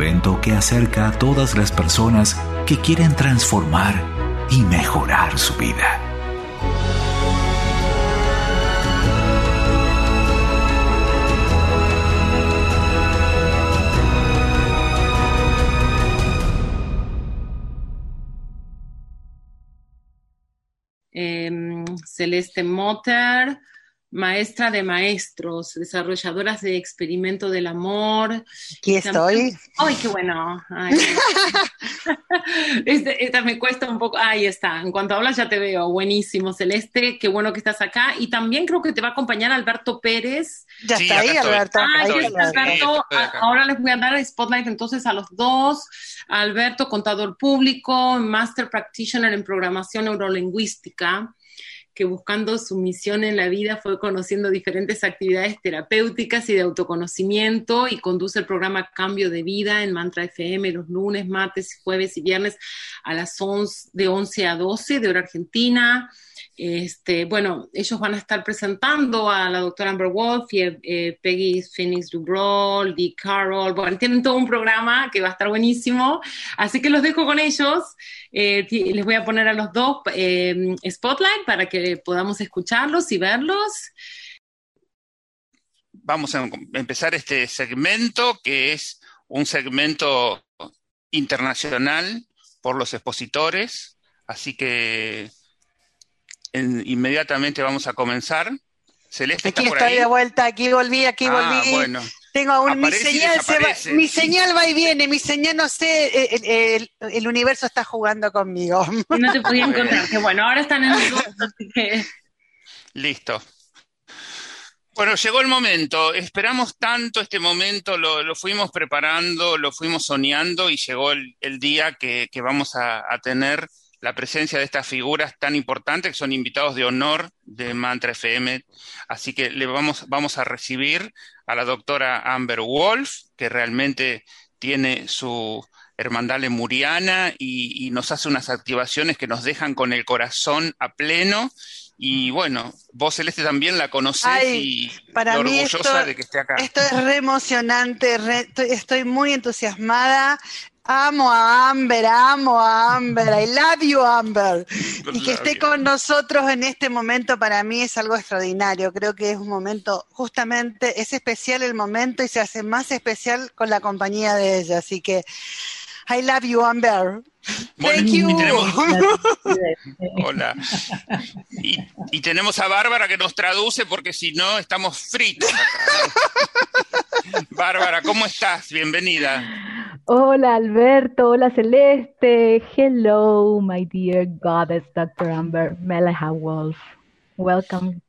evento que acerca a todas las personas que quieren transformar y mejorar su vida. Em, Celeste Motter, maestra de maestros, desarrolladoras de experimento del amor. Aquí estoy. Ay, qué bueno. Este, esta me cuesta un poco. Ahí está. En cuanto hablas ya te veo. Buenísimo, Celeste. Qué bueno que estás acá. Y también creo que te va a acompañar Alberto Pérez. Ya está ahí, Alberto. Ahora les voy a dar spotlight entonces a los dos. Alberto, contador público, Master Practitioner en programación neurolingüística que buscando su misión en la vida fue conociendo diferentes actividades terapéuticas y de autoconocimiento y conduce el programa Cambio de Vida en Mantra FM los lunes, martes, jueves y viernes a las 11, de 11 a 12 de hora argentina. Este, bueno, ellos van a estar presentando a la doctora Amber Wolf y eh, Peggy Phoenix Dubrol, Dee Carroll. Bueno, tienen todo un programa que va a estar buenísimo. Así que los dejo con ellos. Eh, les voy a poner a los dos eh, Spotlight para que podamos escucharlos y verlos. Vamos a empezar este segmento que es un segmento internacional por los expositores. Así que inmediatamente vamos a comenzar. Celeste aquí estoy de vuelta, aquí volví, aquí ah, volví. Bueno. Tengo aún mi señal, va, mi señal va y viene, mi señal no sé, el, universo está jugando conmigo. no te podía encontrar, que bueno, ahora están en el así que... Listo. Bueno, llegó el momento. Esperamos tanto este momento, lo, fuimos preparando, lo fuimos soñando y llegó el, día que, vamos a tener la presencia de estas figuras tan importantes que son invitados de honor de Mantra FM. Así que le vamos, vamos a recibir a la doctora Amber Wolf, que realmente tiene su hermandad lemuriana y, y nos hace unas activaciones que nos dejan con el corazón a pleno. Y bueno, vos Celeste también la conocés y para orgullosa de que esté acá. Esto es re emocionante, estoy, muy entusiasmada. Amo a Amber, amo a Amber, I love you Amber. Y que esté con nosotros en este momento para mí es algo extraordinario. Creo que es un momento, justamente, es especial el momento y se hace más especial con la compañía de ella. Así que, I love you Amber. Thank you. Hola. Y, tenemos a Bárbara que nos traduce porque si no estamos fritos. Bárbara, ¿cómo estás? Bienvenida. Hola Alberto, hola Celeste. Hello, my dear goddess, Dr. Amber Meleha Wolf. Welcome.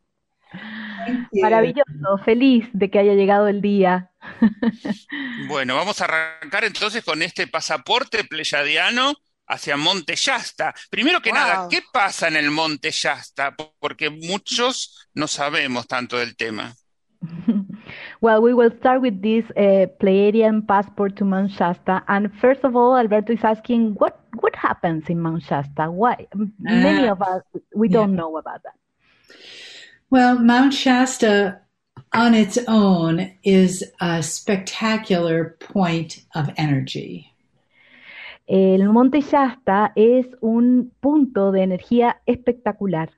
Maravilloso, feliz de que haya llegado el día. Bueno, vamos a arrancar entonces con este pasaporte pleyadiano hacia Monte Yasta. Primero que nada, ¿qué pasa en el Monte Yasta? Porque muchos no sabemos tanto del tema. Well, we will start with this uh, Pleiadian passport to Mount Shasta. And first of all, Alberto is asking, what, what happens in Mount Shasta? Why? Uh, Many of us, we yeah. don't know about that. Well, Mount Shasta on its own is a spectacular point of energy. El Monte Shasta es un punto de energía espectacular.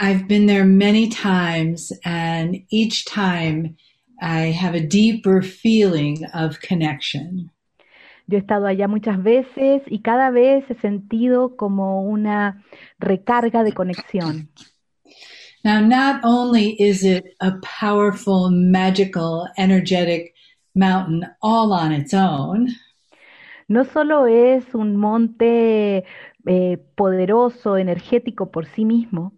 I've been there many times, and each time I have a deeper feeling of connection. Yo he estado allá muchas veces y cada vez he sentido como una recarga de conexión. Now, not only is it a powerful, magical, energetic mountain all on its own. No solo es un monte eh, poderoso, energético por sí mismo.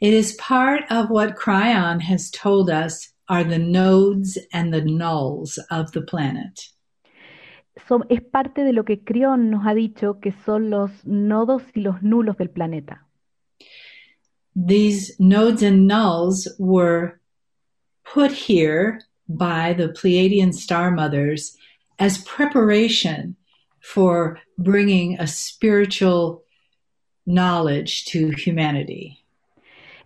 It is part of what Cryon has told us are the nodes and the nulls of the planet. So, es parte de lo que Crión nos ha dicho que son los nodos y los nulos del planeta. These nodes and nulls were put here by the Pleiadian star mothers as preparation for bringing a spiritual knowledge to humanity.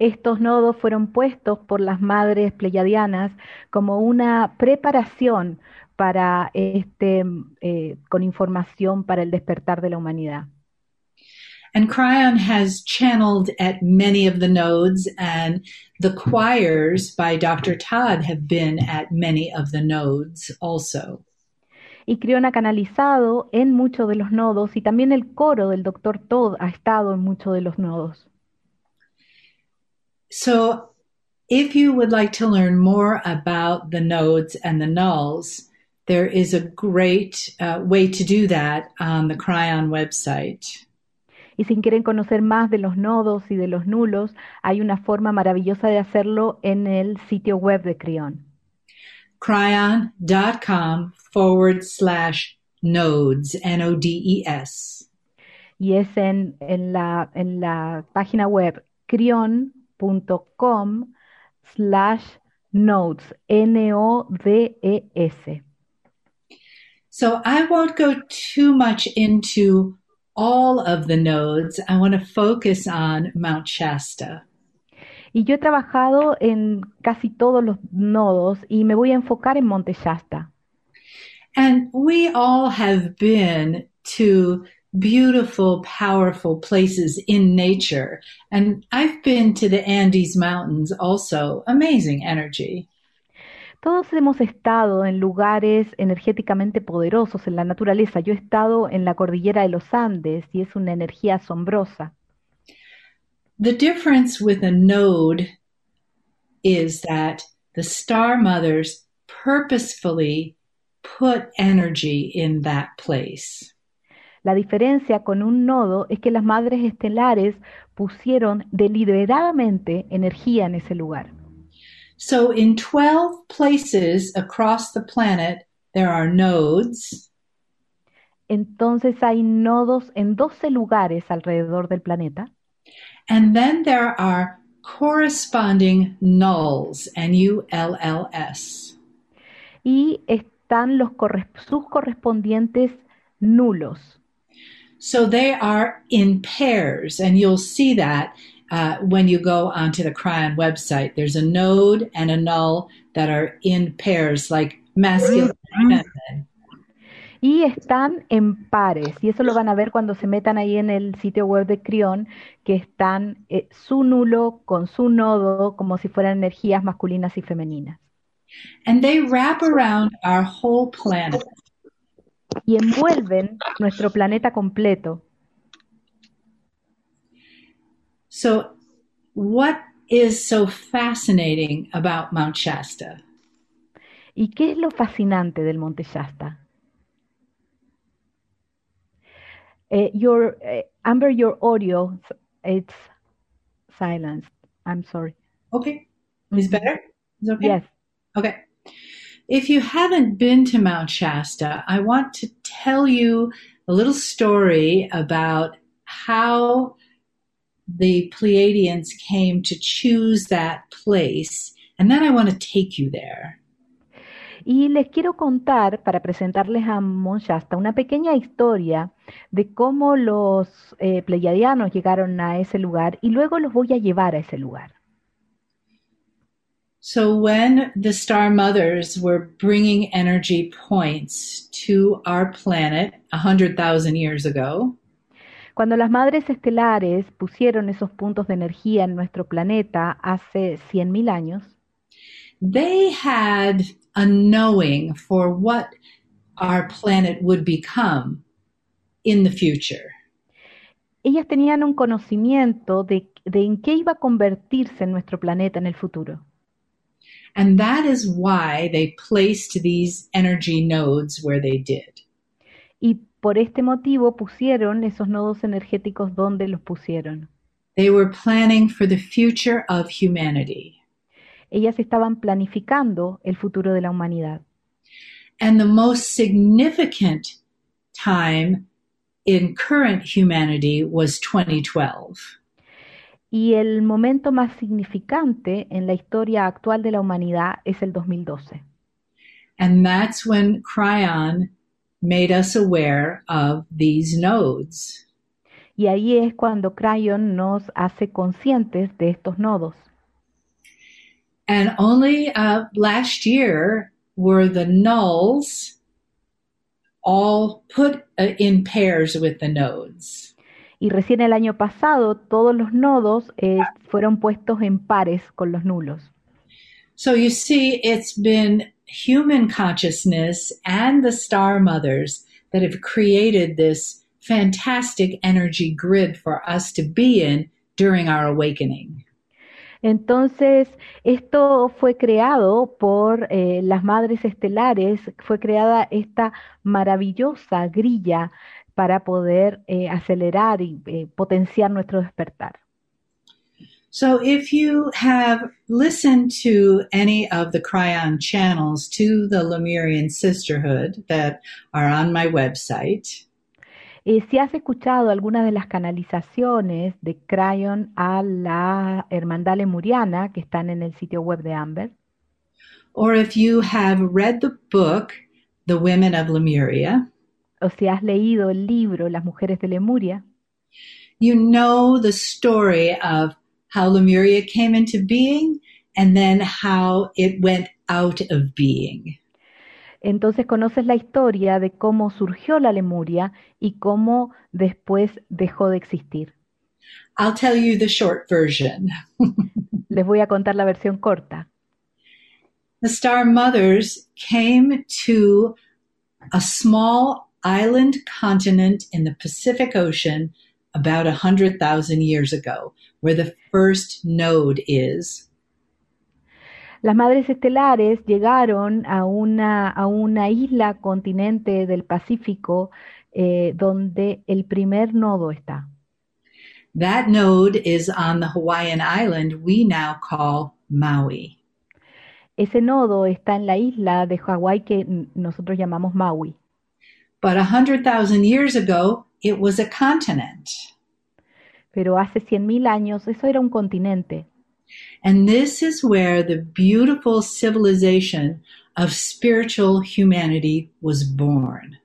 Estos nodos fueron puestos por las madres pleyadianas como una preparación para este, eh, con información para el despertar de la humanidad. And Cryon has channeled at many of the nodes, and the choirs by Dr. Todd have been at many of the nodes also. Y Crión ha canalizado en muchos de los nodos, y también el coro del Dr. Todd ha estado en muchos de los nodos. So, if you would like to learn more about the nodes and the nulls, there is a great uh, way to do that on the Cryon website. Y si quieren conocer más de los nodos y de los nulos, hay una forma maravillosa de hacerlo en el sitio web de Crión. Cryon.com forward slash nodes, N-O-D-E-S. Y es en, en, la, en la página web crion.com slash nodes, N-O-D-E-S. So I won't go too much into all of the nodes. I want to focus on Mount Shasta. Y yo he trabajado en casi todos los nodos y me voy a enfocar en Monte Shasta. And we all have been to beautiful, powerful places in nature. And I've been to the Andes Mountains also. Amazing energy. Todos hemos estado en lugares energéticamente poderosos en la naturaleza. Yo he estado en la cordillera de los Andes y es una energía asombrosa. The difference with a node is that the star mothers purposefully put energy in that place. La diferencia con un nodo es que las madres estelares pusieron deliberadamente energía en ese lugar. So in 12 places across the planet, there are nodes. Entonces hay nodos en 12 lugares alrededor del planeta. And then there are corresponding nulls, N-U-L-L-S. Y están los sus correspondientes nulos. So they are in pairs, and you'll see that uh, when you go onto the Cryon website. There's a node and a null that are in pairs, like masculine and feminine. Y están en pares, y eso lo van a ver cuando se metan ahí en el sitio web de Crión, que están eh, su nulo con su nodo como si fueran energías masculinas y femeninas. And they wrap around our whole planet. Y envuelven nuestro planeta completo. So, what is so fascinating about Mount Shasta? ¿Y qué es lo fascinante del Monte Shasta? Uh, your uh, Amber, your audio it's silenced. I'm sorry. Okay, is better? Is okay? Yes. Okay. If you haven't been to Mount Shasta, I want to tell you a little story about how the Pleiadians came to choose that place, and then I want to take you there. Y les quiero contar, para presentarles a Monshasta, una pequeña historia de cómo los eh, pleiadianos llegaron a ese lugar y luego los voy a llevar a ese lugar. So when the star mothers were bringing energy points to our planet 100,000 years ago, Cuando las madres estelares pusieron esos puntos de energía en nuestro planeta hace 100.000 años, they had a knowing for what our planet would become in the future. ellas tenían un conocimiento de, de en qué iba a convertirse nuestro planeta en el futuro. And that is why they placed these energy nodes where they did. Y por este motivo pusieron esos nodos energéticos donde los pusieron. They were planning for the future of humanity. Ellas estaban planificando el futuro de la humanidad. And the most significant time in current humanity was 2012. Y el momento más significante en la historia actual de la humanidad es el 2012. And that's when Cryon made us aware of these nodes. Y ahí es cuando Cryon nos hace conscientes de estos nodos. And only uh, last year, were the nulls all put uh, in pairs with the nodes. Y recién el año pasado todos los nodos eh, fueron puestos en pares con los nulos. So you see, it's been human consciousness and the star mothers that have created this fantastic energy grid for us to be in during our awakening. Entonces, esto fue creado por eh, las madres estelares, fue creada esta maravillosa grilla para poder eh, acelerar y eh, potenciar nuestro despertar. So if you have listened to any of the Cryon channels to the Lemurian Sisterhood that are on my website, eh, si has escuchado alguna de las canalizaciones de Cryon a la Hermandad Lemuriana que están en el sitio web de Amber, or if you have read the book The Women of Lemuria, o si has leído el libro Las Mujeres de Lemuria, you know the story of how Lemuria came into being and then how it went out of being. Entonces conoces la historia de cómo surgió la Lemuria y cómo después dejó de existir. I'll tell you the short version. Les voy a contar la versión corta. The Star Mothers came to a small island continent in the Pacific Ocean about a hundred thousand years ago, where the first node is. Las madres estelares llegaron a una, a una isla continente del Pacífico eh, donde el primer nodo está. That node is on the Hawaiian island we now call Maui. Ese nodo está en la isla de Hawái que nosotros llamamos Maui. But a hundred thousand years ago, it was a continent. Pero hace cien mil años eso era un continente. And this is where the beautiful civilization of spiritual humanity was born.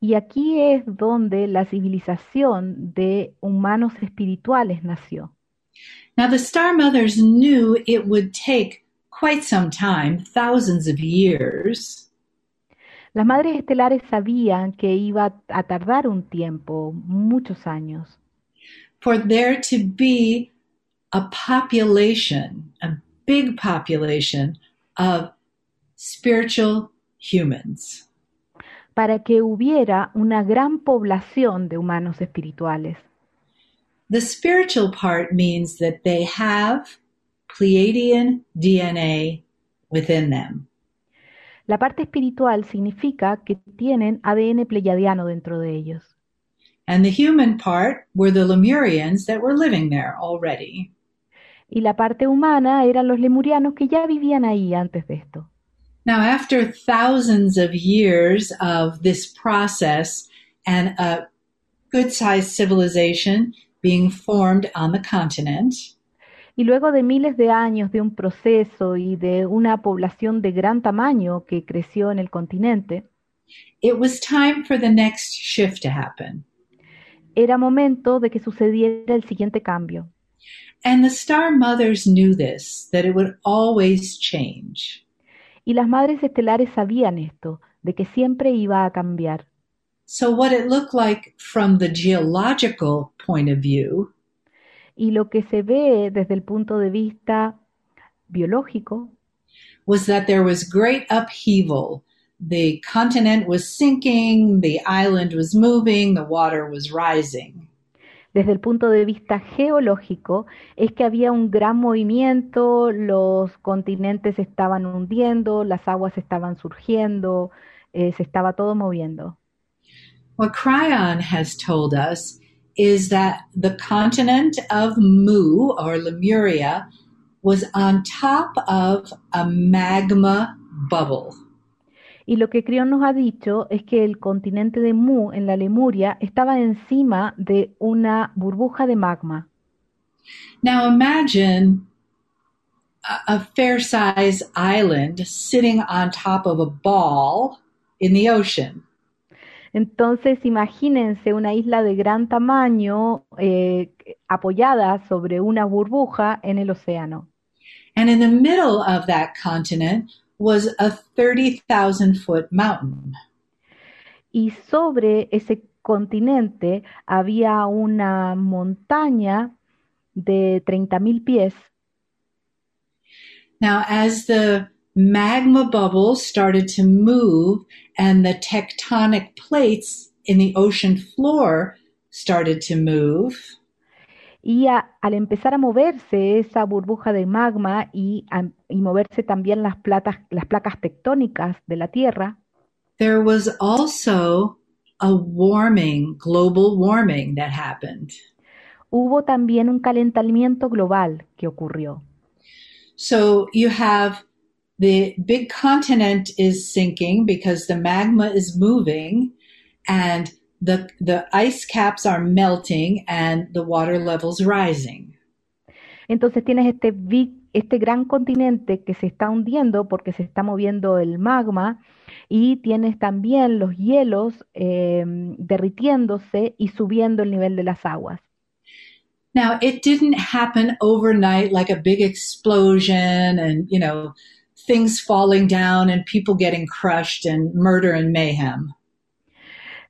Y aquí es donde la civilización de humanos espirituales nació. Now the Star Mothers knew it would take quite some time, thousands of years. Las madres estelares sabían que iba a tardar un tiempo, muchos años. For there to be a population, a big population of spiritual humans. Para que hubiera una gran población de humanos espirituales. The spiritual part means that they have Pleiadian DNA within them. La parte espiritual significa que tienen ADN pleiadiano dentro de ellos. And the human part were the Lemurians that were living there already. Y la parte humana eran los lemurianos que ya vivían ahí antes de esto. Now, after thousands of years of this process and a good sized civilization being formed on the continent, y luego de miles de años de un proceso y de una población de gran tamaño que creció en el continente, it was time for the next shift to happen. Era momento de que sucediera el siguiente cambio. And the star mothers knew this, that it would always change. Y las madres estelares sabían esto, de que siempre iba a cambiar. So what it looked like from the geological point of view y lo que se ve desde el punto de vista biológico was that there was great upheaval. The continent was sinking, the island was moving, the water was rising. Desde el punto de vista geológico, es que había un gran movimiento, los continentes se estaban hundiendo, las aguas estaban surgiendo, eh, se estaba todo moviendo. What Cryon has told us is that the continent of Mu or Lemuria was on top of a magma bubble. Y lo que Crión nos ha dicho es que el continente de Mu en la Lemuria estaba encima de una burbuja de magma. Now imagine a, a fair-sized island sitting on top of a ball in the ocean. Entonces, imagínense una isla de gran tamaño eh, apoyada sobre una burbuja en el océano. And in the middle of that continent was a 30,000 foot mountain. Y sobre ese continente había una montaña de 30.000 pies. Now, as the magma bubbles started to move and the tectonic plates in the ocean floor started to move, y al empezar a moverse esa burbuja de magma y, y moverse también las, las placas tectónicas de la Tierra, there was also a warming, global warming that happened. Hubo también un calentamiento global que ocurrió. So you have the big continent is sinking because the magma is moving and the, the ice caps are melting and the water levels rising. Entonces tienes este, este gran continente que se está hundiendo porque se está moviendo el magma y tienes también los hielos eh, derritiéndose y subiendo el nivel de las aguas. Now, it didn't happen overnight like a big explosion and, you know, things falling down and people getting crushed and murder and mayhem.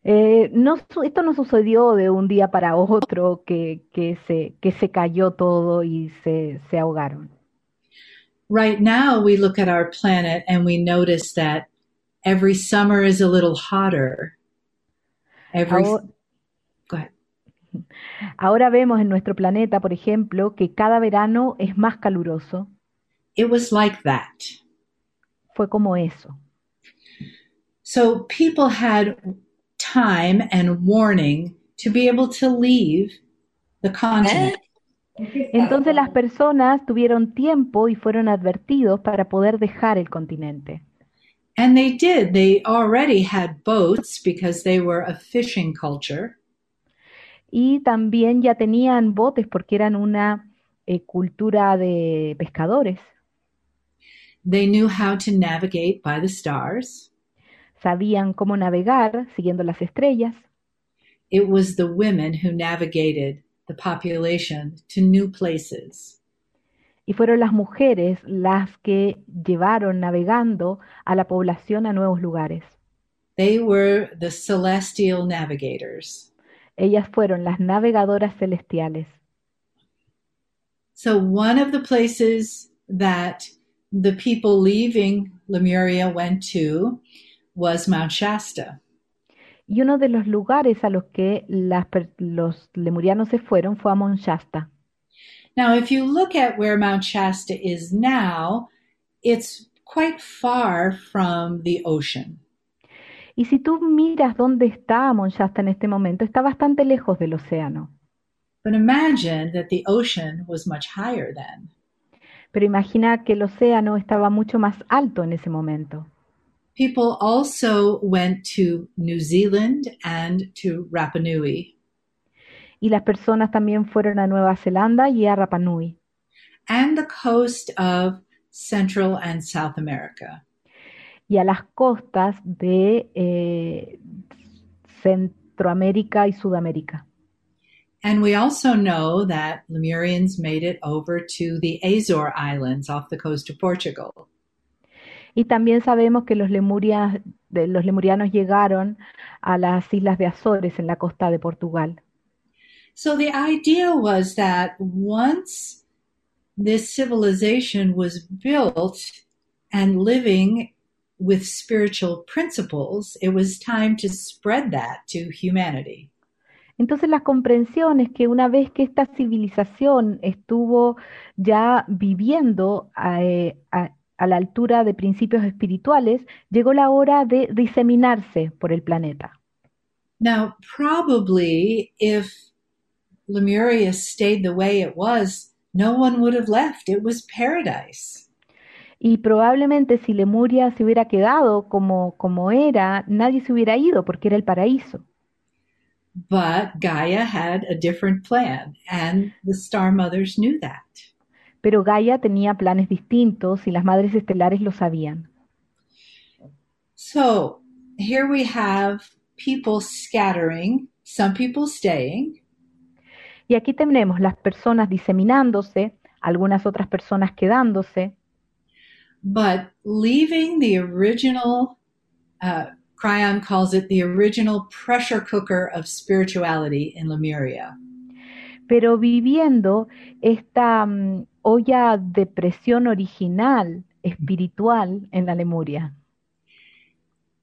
Eh, no, esto no sucedió de un día para otro que, que, se, que se cayó todo y se, se ahogaron. Right now, we look at our planet and we notice that every summer is a little hotter. Every, ahora, ahora vemos en nuestro planeta, por ejemplo, que cada verano es más caluroso. It was like that. Fue como eso. So people had time and warning to be able to leave the continent. Entonces las personas tuvieron tiempo y fueron advertidos para poder dejar el continente. And they did. They already had boats because they were a fishing culture. Y también ya tenían botes porque eran una eh, cultura de pescadores. They knew how to navigate by the stars. sabían cómo navegar siguiendo las estrellas. It was the women who navigated the population to new places. Y fueron las mujeres las que llevaron navegando a la población a nuevos lugares. They were the celestial navigators. Ellas fueron las navegadoras celestiales. So one of the places that the people leaving Lemuria went to was Mount Shasta. Y uno de los lugares a los que las, los lemurianos se fueron fue a Mount Shasta. Now, if you look at where Mount Shasta is now, it's quite far from the ocean. Y si tú miras dónde está Mount Shasta en este momento, está bastante lejos del océano. But imagine that the ocean was much higher then. Pero imagina que el océano estaba mucho más alto en ese momento. People also went to New Zealand and to Rapa Nui. Y las personas también fueron a Nueva Zelanda y a Rapa Nui. And the coast of Central and South America. Y a las costas de eh, Centroamérica y Sudamérica. And we also know that Lemurians made it over to the Azore Islands off the coast of Portugal. Y también sabemos que los, lemurias, los lemurianos llegaron a las islas de Azores en la costa de Portugal. So the idea was that once this civilization was built and living with spiritual principles, it was time to spread that to humanity. Entonces la comprensión es que una vez que esta civilización estuvo ya viviendo eh, a, a la altura de principios espirituales, llegó la hora de diseminarse por el planeta. Now, probably if Lemuria stayed the way it was, no one would have left. It was paradise. Y probablemente si Lemuria se hubiera quedado como, como era, nadie se hubiera ido porque era el paraíso. But Gaia had a different plan, and the Star Mothers knew that. pero Gaia tenía planes distintos y las madres estelares lo sabían. So, here we have people scattering, some people staying. Y aquí tenemos las personas diseminándose, algunas otras personas quedándose. but leaving the original, uh, Cryon calls it the original pressure cooker of spirituality in Lemuria. Pero viviendo esta um, olla de presión original espiritual en la Lemuria.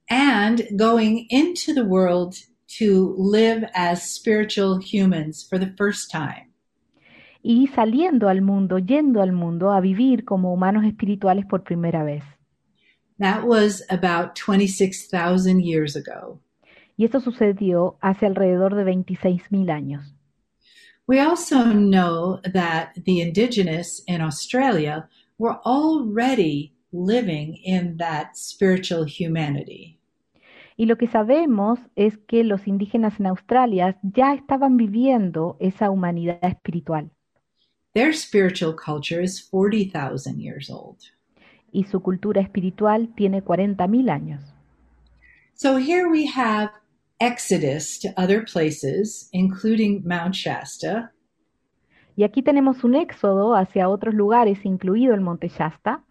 And going into the world to live as spiritual humans for the first time. y saliendo al mundo, yendo al mundo a vivir como humanos espirituales por primera vez. That was about 26,000 years ago. Y esto sucedió hace alrededor de 26,000 años. We also know that the indigenous in Australia were already living in that spiritual humanity. Y lo que sabemos es que los indígenas en Australia ya estaban viviendo esa humanidad espiritual. Their spiritual culture is 40,000 years old. Y su cultura espiritual tiene 40,000 años. So here we have exodus to other places, including Mount Shasta. Y aquí tenemos un éxodo hacia otros lugares, incluido el Monte Shasta.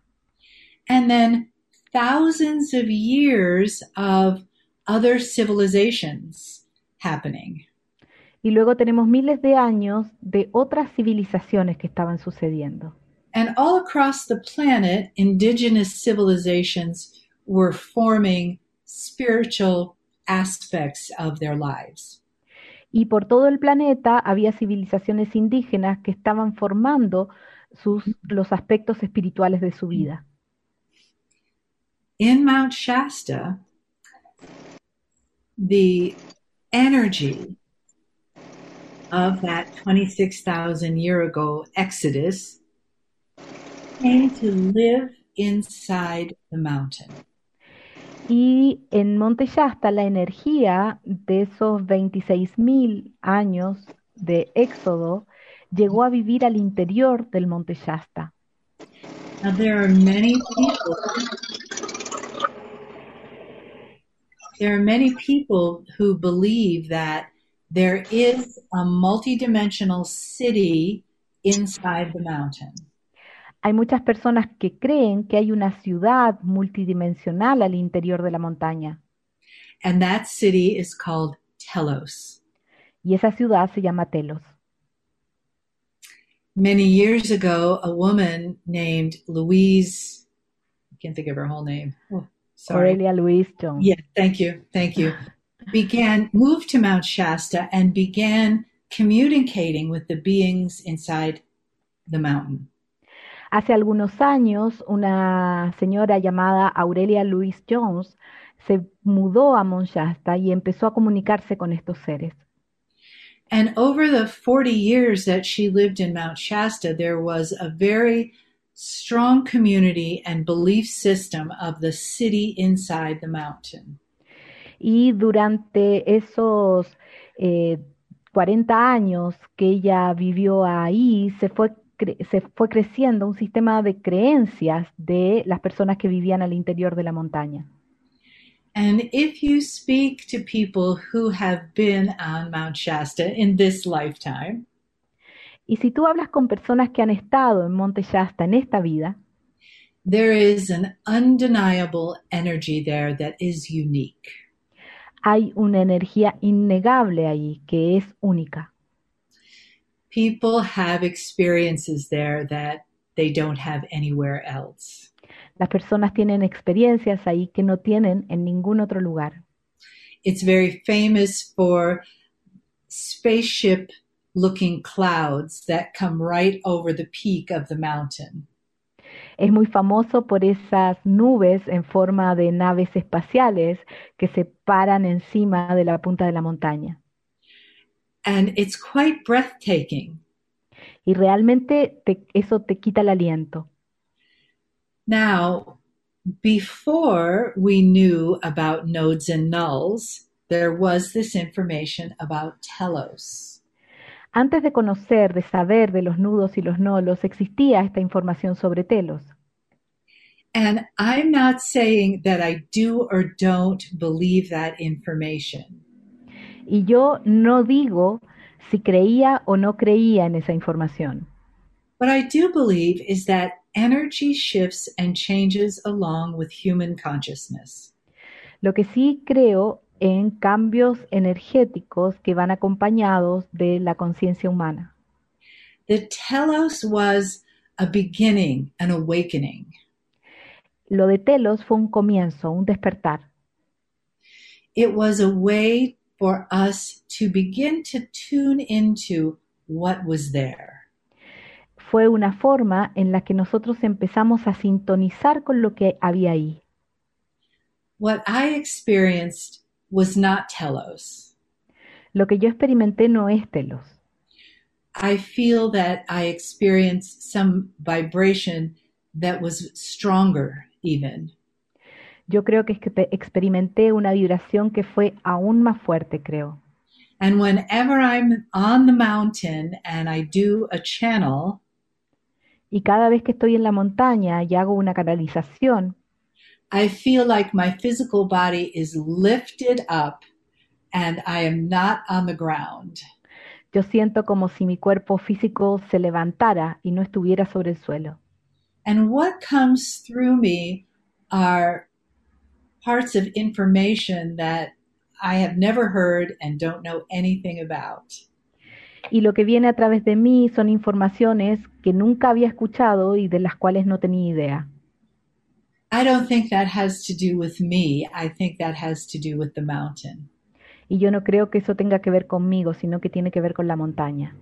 And then thousands of years of other civilizations happening. Y luego tenemos miles de años de otras civilizaciones que estaban sucediendo. And all across the planet, indigenous civilizations were forming spiritual aspects of their lives. Y por todo el planeta había civilizaciones indígenas que estaban formando sus, los aspectos espirituales de su vida. In Mount Shasta, the energy of that 26,000 year ago exodus came to live inside the mountain. Y en Monte Shasta la energía de esos 26.000 años de éxodo llegó a vivir al interior del Monte Shasta. Now there are many people there are many people who believe that there is a multidimensional city inside the mountain. Hay muchas personas que creen que hay una ciudad multidimensional al interior de la montaña. And that city is called Telos. Y esa ciudad se llama Telos. Many years ago, a woman named Louise, I can't think of her whole name. Oh, sorry. Aurelia Louise Jones. Yeah, thank you, thank you. began, moved to Mount Shasta and began communicating with the beings inside the mountain. Hace algunos años, una señora llamada Aurelia Louise Jones se mudó a Mount Shasta y empezó a comunicarse con estos seres. And over the 40 years that she lived in Mount Shasta, there was a very strong community and belief system of the city inside the mountain. Y durante esos eh, 40 años que ella vivió ahí, se fue, se fue creciendo un sistema de creencias de las personas que vivían al interior de la montaña. And if you speak to people who have been on Mount Shasta in this lifetime, y si tú hablas con personas que han estado en Monte Shasta en esta vida, there is an undeniable energy there that is unique. hay una energía innegable allí que es única. People have experiences there that they don't have anywhere else. Las personas tienen experiencias ahí que no tienen en ningún otro lugar. It's very famous for spaceship looking clouds that come right over the peak of the mountain. Es muy famoso por esas nubes en forma de naves espaciales que se paran encima de la punta de la montaña. And it's quite breathtaking. Y realmente te, eso te quita el aliento. Now, before we knew about nodes and nulls, there was this information about telos. Antes de conocer, de saber de los nudos y los nolos, existía esta información sobre telos. And I'm not saying that I do or don't believe that information. Y yo no digo si creía o no creía en esa información. What I do believe is that energy shifts and changes along with human consciousness. Lo que sí creo en cambios energéticos que van acompañados de la conciencia humana. The telos was a beginning, an awakening. Lo de telos fue un comienzo, un despertar. It was a way for us to begin to tune into what was there. Fue una forma en la que nosotros empezamos a sintonizar con lo que había ahí. What I experienced was not telos. Lo que yo experimenté no es telos. I feel that I experienced some vibration that was stronger even. Yo creo que, es que experimenté una vibración que fue aún más fuerte, creo. And whenever I'm on the mountain and I do a channel, y cada vez que estoy en la montaña y hago una canalización, I feel like my physical body is lifted up and I am not on the ground. Yo siento como si mi cuerpo físico se levantara y no estuviera sobre el suelo. And what comes through me are parts of information that I have never heard and don't know anything about. Y lo que viene a través de mí son informaciones que nunca había escuchado y de las cuales no tenía idea. I don't think that has to do with me. I think that has to do with the mountain. Y yo no creo que eso tenga que ver conmigo, sino que tiene que ver con la montaña.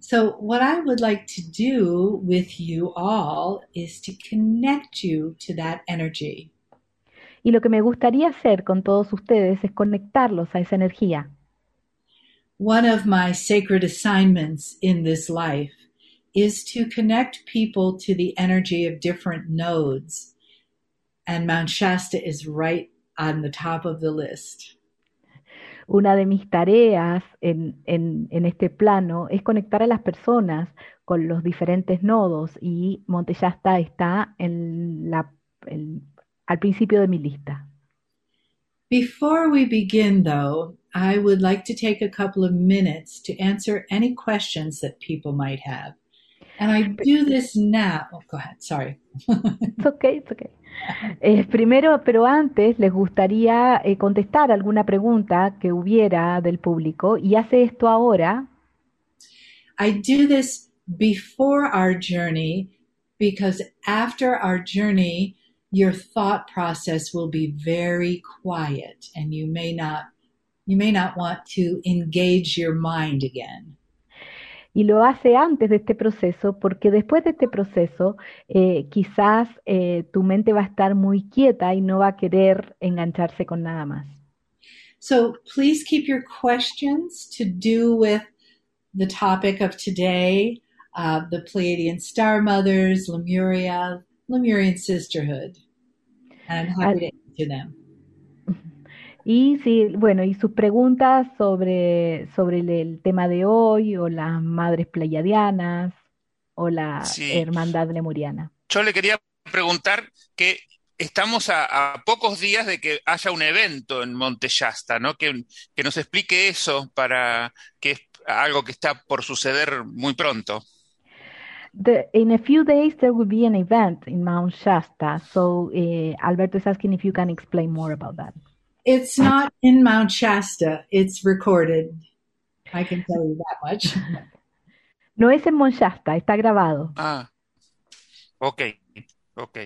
So, what I would like to do with you all is to connect you to that energy. Y lo que me gustaría hacer con todos ustedes es conectarlos a esa energía. One of my sacred assignments in this life is to connect people to the energy of different nodes. And Mount Shasta is right on the top of the list. Una de mis tareas en, en, en este plano es conectar a las personas con los diferentes nodos y Monte Shasta está en la, en, al principio de mi lista. Before we begin, though, I would like to take a couple of minutes to answer any questions that people might have. And I do this now. Oh, go ahead. Sorry. it's okay. It's okay. Eh, primero, pero antes, les gustaría eh, contestar alguna pregunta que hubiera del público y hace esto ahora. I do this before our journey because after our journey, your thought process will be very quiet and you may not you may not want to engage your mind again. y lo hace antes de este proceso porque después de este proceso eh, quizás eh, tu mente va a estar muy quieta y no va a querer engancharse con nada más. So please keep your questions to do with the topic of today, uh, the Pleiadian Star Mothers, Lemuria, Lemurian Sisterhood. And I'm happy to answer them. Y sí, bueno, y sus preguntas sobre, sobre el, el tema de hoy, o las madres pleiadianas, o la Sí. hermandad lemuriana. Yo le quería preguntar que estamos a, a pocos días de que haya un evento en Monte Shasta, ¿no? Que, que nos explique eso para que es algo que está por suceder muy pronto. The, in a few days, there will be an event in Mount Shasta. So, eh, Alberto is asking if you can explain more about that. It's not in Mount Shasta, it's recorded. I can tell you that much. No es en Mount Shasta, está grabado. Ah, ok, ok.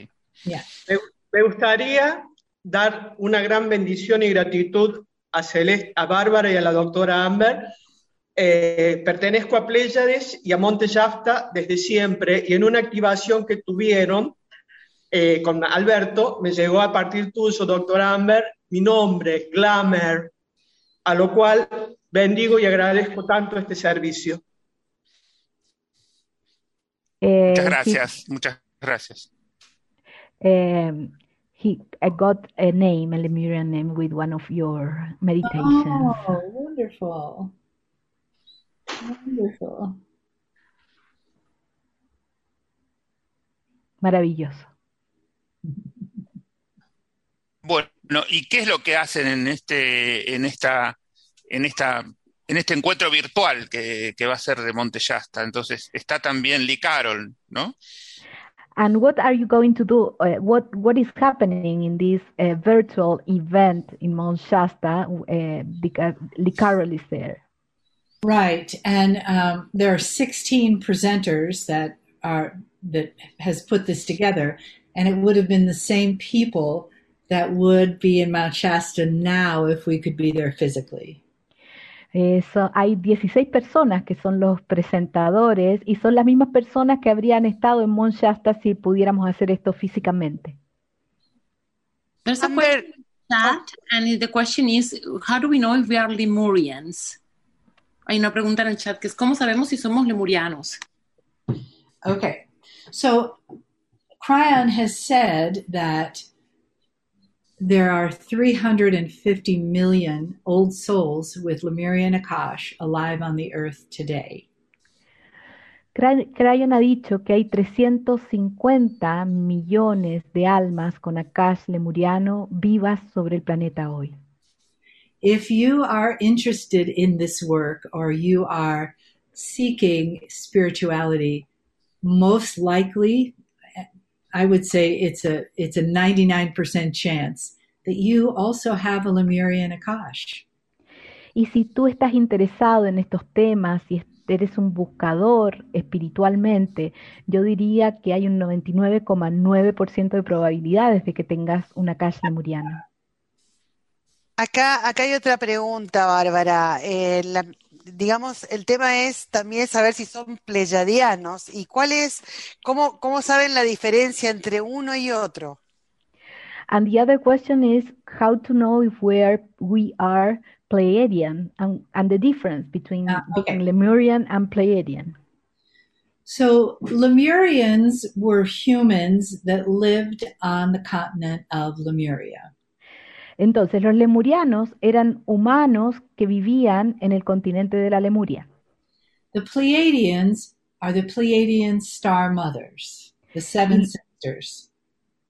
Yeah. Me, me gustaría dar una gran bendición y gratitud a Celeste, a Bárbara y a la doctora Amber. Eh, pertenezco a Pléyades y a Monte Shasta desde siempre y en una activación que tuvieron eh, con Alberto me llegó a partir tuyo, doctora Amber, mi nombre, Glamour, a lo cual bendigo y agradezco tanto este servicio. Eh, Muchas he- gracias, muchas gracias. um, he, I got a name, a Lemurian name, with one of your meditations. Oh, wonderful. Wonderful. Maravilloso. Bueno, ¿y qué es lo que hacen en este, en esta, en esta, en este encuentro virtual que, que va a ser de Monte Shasta? Entonces, está también Lee Carroll, ¿no? And what are you going to do? Uh, what what is happening in this uh, virtual event in Mount Shasta uh, because Lee Carroll is there? Right, and um, there are 16 presenters that are that has put this together, and it would have been the same people that would be in Mount Shasta now if we could be there physically. Eso, hay 16 personas que son los presentadores y son las mismas personas que habrían estado en Mount Shasta si pudiéramos hacer esto físicamente. There's a question chat, and the question is, how do we know if we are Lemurians? Hay una pregunta en el chat que es, ¿cómo sabemos si somos lemurianos? Okay, so Cryon has said that there are 350 million old souls with Lemurian Akash alive on the earth today. Crayon ha dicho que hay 350 millones de almas con Akash lemuriano vivas sobre el planeta hoy. If you are interested in this work or you are seeking spirituality, most likely I would say it's a it's a 99% chance that you also have a Lemurian Akash. Y si tú estás interesado en estos temas y eres un buscador espiritualmente, yo diría que hay un 99,9% de probabilidades de que tengas una Akash lemuriana. Acá, acá hay otra pregunta, Bárbara. Eh, la, digamos, el tema es también saber si son pleyadianos y cuál es, cómo, cómo saben la diferencia entre uno y otro. And the other question is how to know if we are, we are Pleiadian and, and the difference between, uh, okay. between Lemurian and Pleiadian. So Lemurians were humans that lived on the continent of Lemuria. Entonces, los lemurianos eran humanos que vivían en el continente de la Lemuria. The Pleiadians are the Pleiadian star mothers, the seven y, sisters.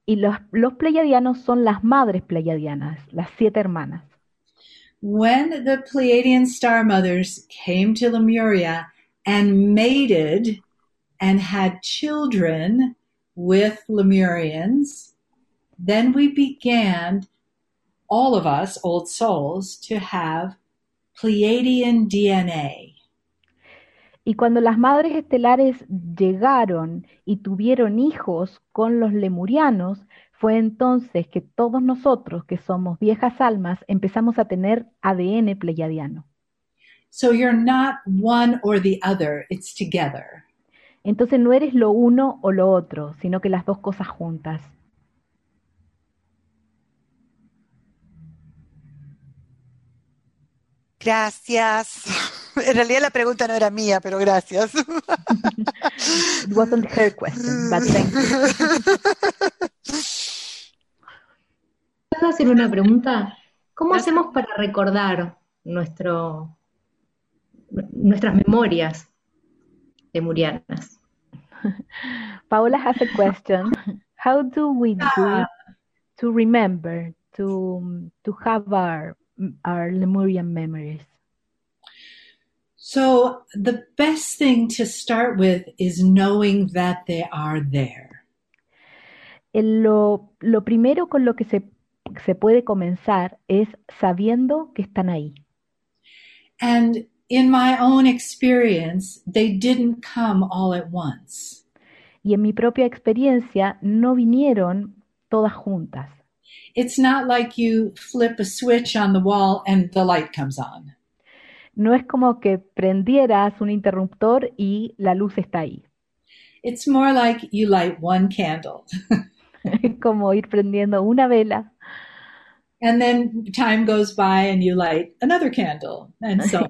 Y los, los pleiadianos son las madres pleiadianas, las siete hermanas. When the Pleiadian star mothers came to Lemuria and mated and had children with Lemurians, then we began all of us, old souls, to have Pleiadian DNA. Y cuando las madres estelares llegaron y tuvieron hijos con los lemurianos, fue entonces que todos nosotros, que somos viejas almas, empezamos a tener ADN pleiadiano. So you're not one or the other, it's together. Entonces no eres lo uno o lo otro, sino que las dos cosas juntas. Gracias. En realidad la pregunta no era mía, pero gracias. It wasn't her question, but thank you. ¿Puedo hacer una pregunta? ¿Cómo hacemos para recordar nuestro, nuestras memorias lemurianas? Paola has a question. How do we do to remember, to, to have our our Lemurian memories? So, the best thing to start with is knowing that they are there. Eh, lo, lo primero con lo que se, se puede comenzar es sabiendo que están ahí. And in my own experience, they didn't come all at once. Y en mi propia experiencia no vinieron todas juntas. It's not like you flip a switch on the wall and the light comes on. No es como que prendieras un interruptor y la luz está ahí. It's more like you light one candle. como ir prendiendo una vela. And then time goes by and you light another candle and so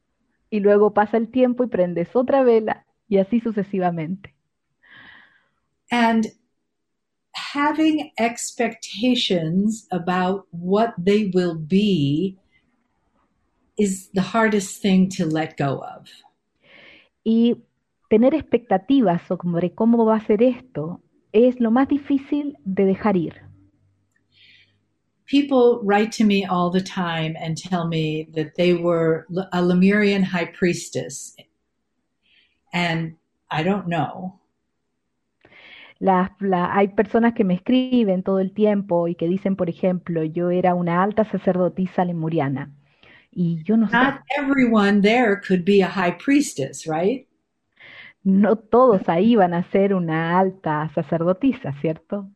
y luego pasa el tiempo y prendes otra vela y así sucesivamente. And having expectations about what they will be is the hardest thing to let go of. Y tener expectativas sobre cómo va a ser esto es lo más difícil de dejar ir. People write to me all the time and tell me that they were a Lemurian high priestess. And I don't know. Hay personas que me escriben todo el tiempo y que dicen, por ejemplo, yo era una alta sacerdotisa lemuriana. Y yo no Not everyone there could be a high priestess, right? No todos ahí van a ser una alta sacerdotisa, ¿cierto?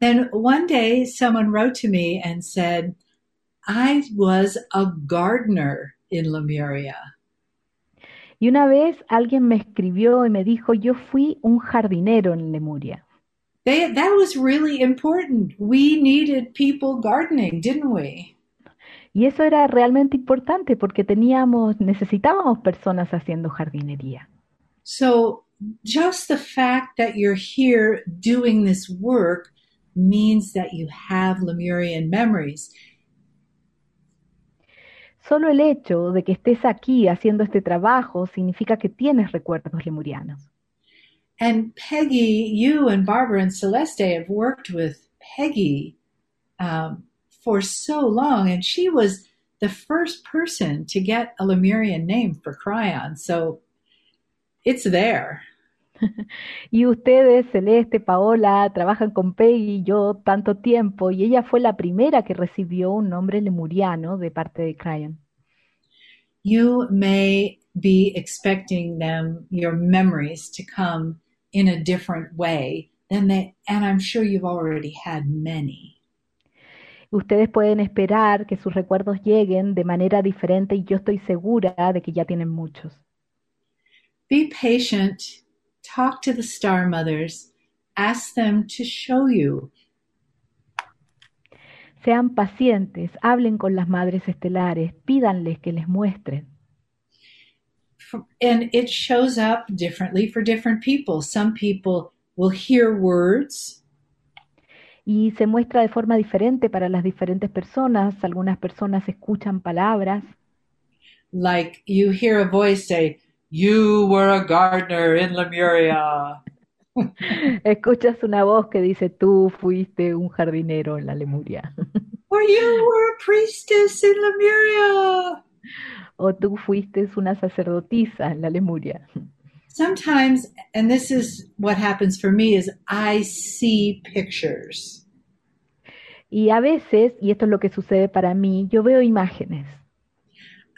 Then one day someone wrote to me and said, I was a gardener in Lemuria. Y una vez alguien me escribió y me dijo, yo fui un jardinero en Lemuria. They, that was really important. We needed people gardening, didn't we? Y eso era realmente importante porque teníamos, necesitábamos personas haciendo jardinería. So just the fact that you're here doing this work means that you have Lemurian memories. Solo el hecho de que estés aquí haciendo este trabajo significa que tienes recuerdos lemurianos. And Peggy, you and Barbara and Celeste have worked with Peggy um, for so long, and she was the first person to get a Lemurian name for Cryon. So it's there. y ustedes, Celeste, Paola, trabajan con Peggy y yo tanto tiempo, y ella fue la primera que recibió un nombre lemuriano de parte de Cryon. You may be expecting them, your memories, to come in a different way than they, and I'm sure you've already had many. Ustedes pueden esperar que sus recuerdos lleguen de manera diferente y yo estoy segura de que ya tienen muchos. Be patient talk to the star mothers, ask them to show you. Sean pacientes, hablen con las madres estelares, pídanles que les muestren. And it shows up differently for different people. Some people will hear words. Y se muestra de forma diferente para las diferentes personas. Algunas personas escuchan palabras. Like you hear a voice say, You were a gardener in Lemuria. Escuchas una voz que dice, tú fuiste un jardinero en la Lemuria. Or you were a priestess in Lemuria. O tú fuiste una sacerdotisa en la Lemuria. Sometimes, and this is what happens for me, is I see pictures. Y a veces, y esto es lo que sucede para mí, yo veo imágenes.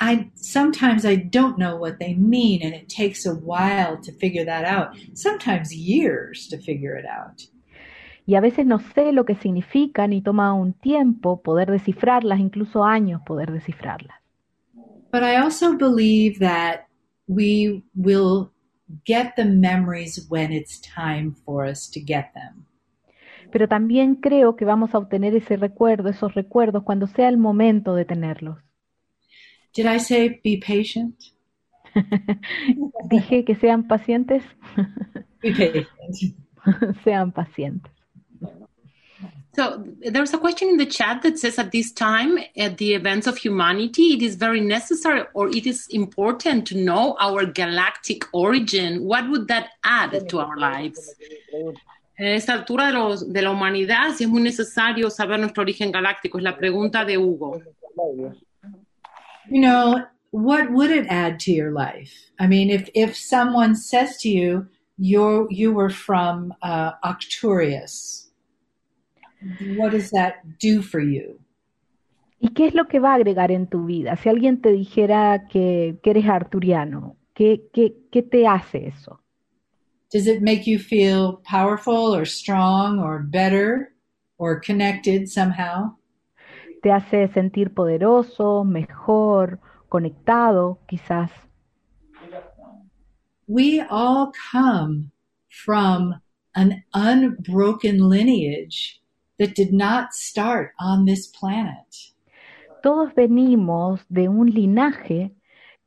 I sometimes I don't know what they mean and it takes a while to figure that out. Sometimes years to figure it out. Y a veces no sé lo que significan y toma un tiempo poder descifrarlas, incluso años poder descifrarlas. But I also believe that we will get the memories when it's time for us to get them. Pero también creo que vamos a obtener ese recuerdo, esos recuerdos cuando sea el momento de tenerlos. Did I say be patient? Dije que sean pacientes. be patient. sean pacientes. So there's a question in the chat that says at this time, at the events of humanity, it is very necessary or it is important to know our galactic origin. What would that add to our lives? En esta altura de, los, de la humanidad, si es muy necesario saber nuestro origen galáctico, es la pregunta de Hugo. You know, what would it add to your life? I mean, if, if someone says to you, you're, you were from uh, Octurius, what does that do for you? ¿Y qué es lo que va a agregar en tu vida? Si alguien te dijera que, que eres arturiano, ¿qué, qué, ¿qué te hace eso? Does it make you feel powerful or strong or better or connected somehow? Te hace sentir poderoso, mejor, conectado, quizás. We all come from an unbroken lineage that did not start on this planet. Todos venimos de un linaje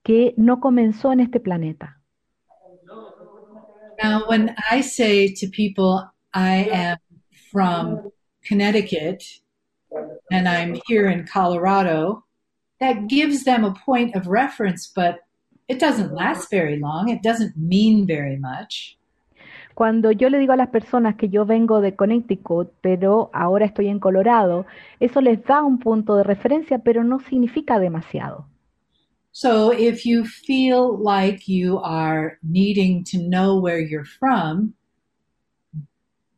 que no comenzó en este planeta. Now, when I say to people, I am from Connecticut, and I'm here in Colorado, that gives them a point of reference, but it doesn't last very long. It doesn't mean very much. Cuando yo le digo a las personas que yo vengo de Connecticut, pero ahora estoy en Colorado, eso les da un punto de referencia, pero no significa demasiado. So if you feel like you are needing to know where you're from,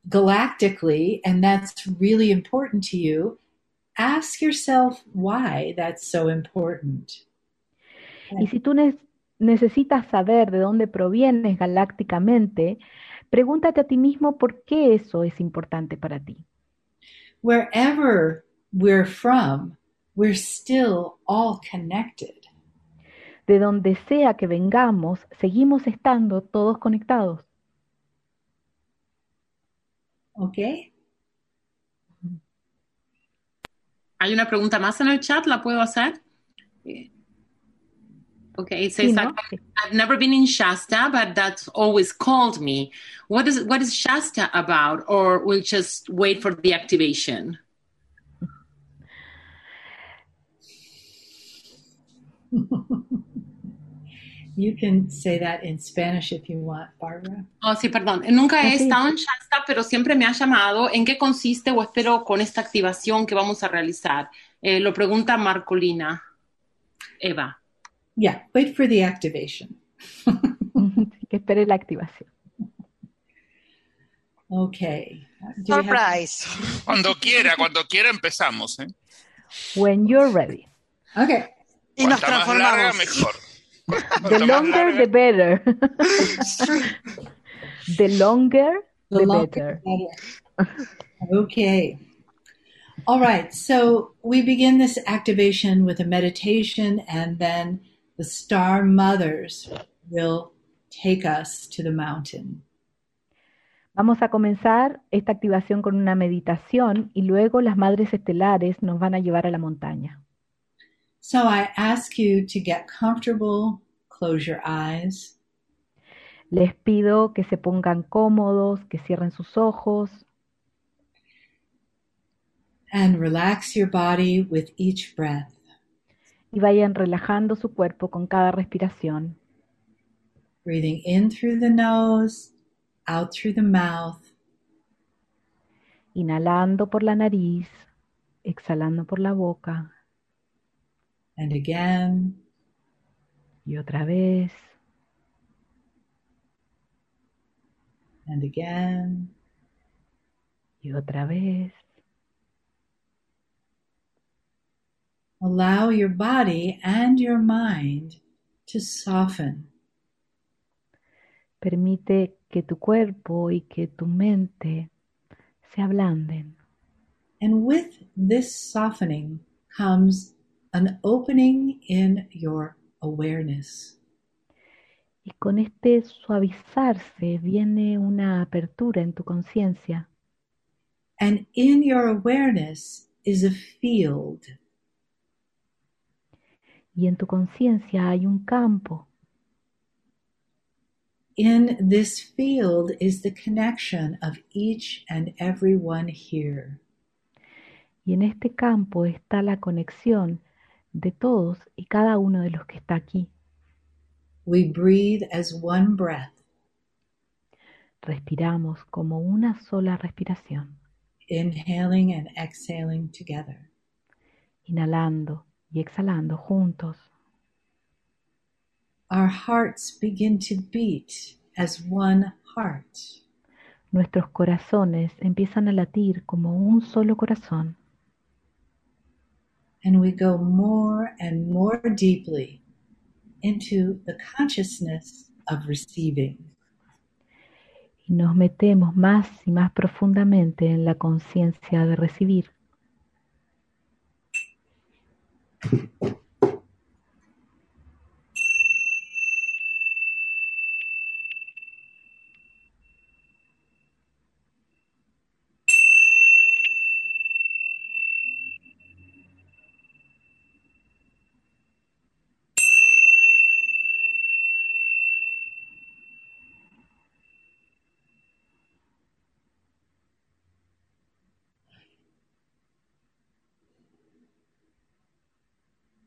galactically and that's really important to you, ask yourself why that's so important. Y si tú ne necesitas saber de dónde provienes galácticamente, pregúntate a ti mismo por qué eso es importante para ti. Wherever we're from, we're still all connected. De donde sea que vengamos, seguimos estando todos conectados. ¿Ok? Hay una pregunta más en el chat, ¿la puedo hacer? Okay, it says I've, I've never been in Shasta, but that's always called me. What is what is Shasta about, or we'll just wait for the activation? You can say that in Spanish if you want, Barbara. Oh, sí, perdón. Nunca he estado en Shasta, pero siempre me ha llamado. ¿En qué consiste o espero con esta activación que vamos a realizar? Eh, lo pregunta Marcolina. Eva. Yeah, wait for the activation. que espere la activación. Okay. Surprise. Cuando quiera, cuando quiera empezamos. ¿eh? When you're ready. Okay. Y nos transformamos. Larga, mejor. The longer, the better. the longer, the, the longer, better. okay. All right. So we begin this activation with a meditation and then the star mothers will take us to the mountain. Vamos a comenzar esta activación con una meditación y luego las madres estelares nos van a llevar a la montaña. So I ask you to get comfortable, close your eyes. Les pido que se pongan cómodos, que cierren sus ojos. And relax your body with each breath y vayan relajando su cuerpo con cada respiración. Breathing in through the nose, out through the mouth. Inhalando por la nariz, exhalando por la boca. And again. Y otra vez. And again. Y otra vez. Allow your body and your mind to soften. Permite que tu cuerpo y que tu mente se ablanden. And with this softening comes an opening in your awareness. Y con este suavizarse viene una apertura en tu conciencia. And in your awareness is a field y en tu conciencia hay un campo. In this field is the connection of each and every one here. Y en este campo está la conexión de todos y cada uno de los que está aquí. We breathe as one breath. Respiramos como una sola respiración. Inhaling and exhaling together. Inhalando y exhalando juntos. Our hearts begin to beat as one heart. Nuestros corazones empiezan a latir como un solo corazón. And we go more and more deeply into the consciousness of receiving. Y nos metemos más y más profundamente en la conciencia de recibir.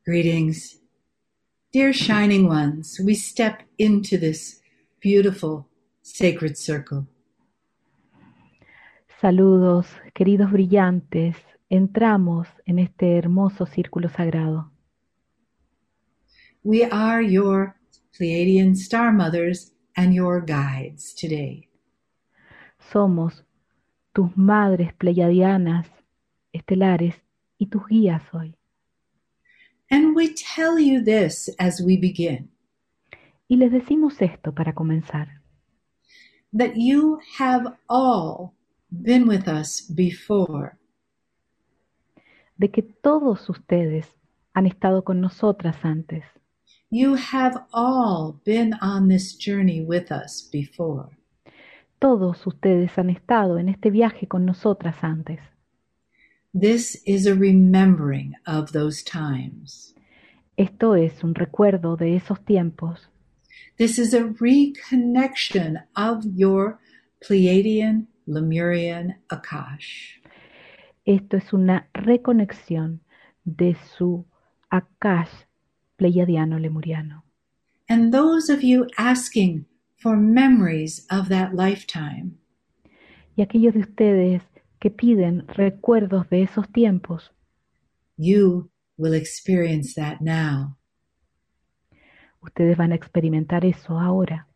Greetings. Dear Shining Ones, we step into this beautiful sacred circle. Saludos, queridos brillantes. Entramos en este hermoso círculo sagrado. We are your Pleiadian star mothers and your guides today. Somos tus madres pleiadianas, estelares y tus guías hoy. And we tell you this as we begin. Y les decimos esto para comenzar. That you have all been with us before. De que todos ustedes han estado con nosotras antes. You have all been on this journey with us before. Todos ustedes han estado en este viaje con nosotras antes. This is a remembering of those times. Esto es un recuerdo de esos tiempos. This is a reconnection of your Pleiadian, Lemurian Akash. Esto es una reconexión de su Akash pleiadiano lemuriano. And those of you asking for memories of that lifetime. Y aquellos de ustedes que piden recuerdos de esos tiempos. You will experience that now. Ustedes van a experimentar eso ahora.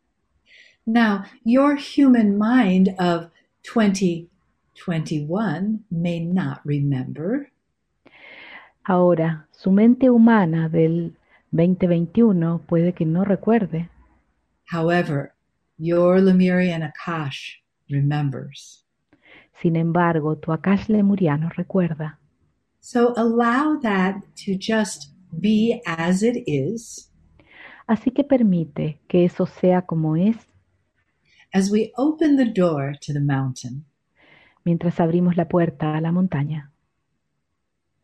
Now, your human mind of 2021 may not remember. Ahora, su mente humana del 2021 puede que no recuerde. However, your Lemurian Akash remembers. Sin embargo, tu Akash lemuriano recuerda. So allow that to just be as it is. Así que permite que eso sea como es. As we open the door to the mountain. Mientras abrimos la puerta a la montaña.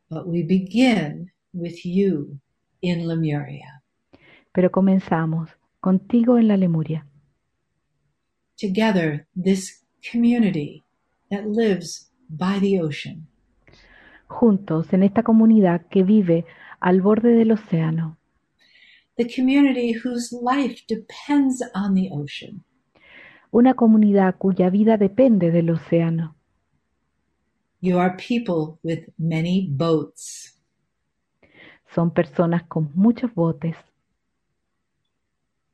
But we begin with you in Lemuria. Pero comenzamos contigo en la Lemuria. Together, this community that lives by the ocean. Juntos en esta comunidad que vive al borde del océano. The community whose life depends on the ocean. Una comunidad cuya vida depende del océano. You are people with many boats. Son personas con muchos botes.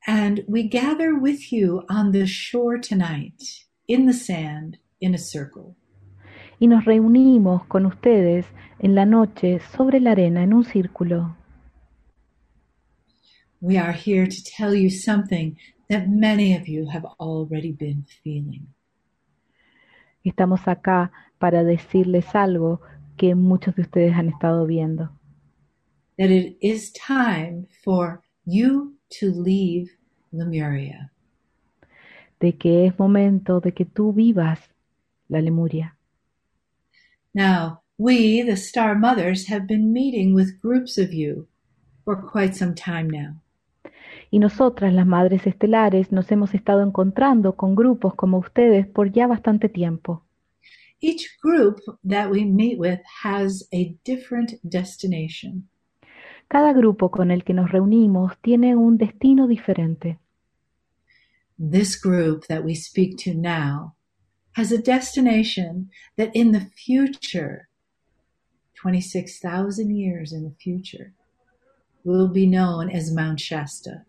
And we gather with you on the shore tonight, in the sand, in a circle. Y nos reunimos con ustedes en la noche sobre la arena en un círculo. We are here to tell you something that many of you have already been feeling. Estamos acá para decirles algo que muchos de ustedes han estado viendo. That it is time for you to leave Lemuria. De que es momento de que tú vivas la Lemuria. Now, we, the Star Mothers, have been meeting with groups of you for quite some time now. Y nosotras, las Madres Estelares, nos hemos estado encontrando con grupos como ustedes por ya bastante tiempo. Each group that we meet with has a different destination. Cada grupo con el que nos reunimos tiene un destino diferente. This group that we speak to now has a destination that in the future, 26,000 years in the future, will be known as Mount Shasta.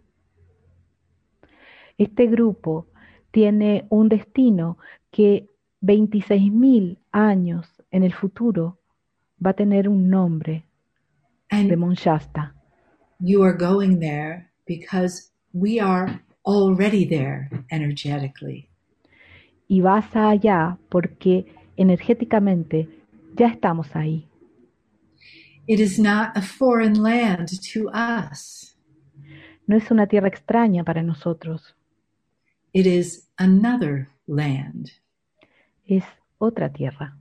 Este grupo tiene un destino que 26.000 años en el futuro va a tener un nombre And de Mount Shasta. you are going there because we are already there energetically. Y vas allá porque energéticamente ya estamos ahí. It is not a foreign land to us. No es una tierra extraña para nosotros, It is another land es otra tierra,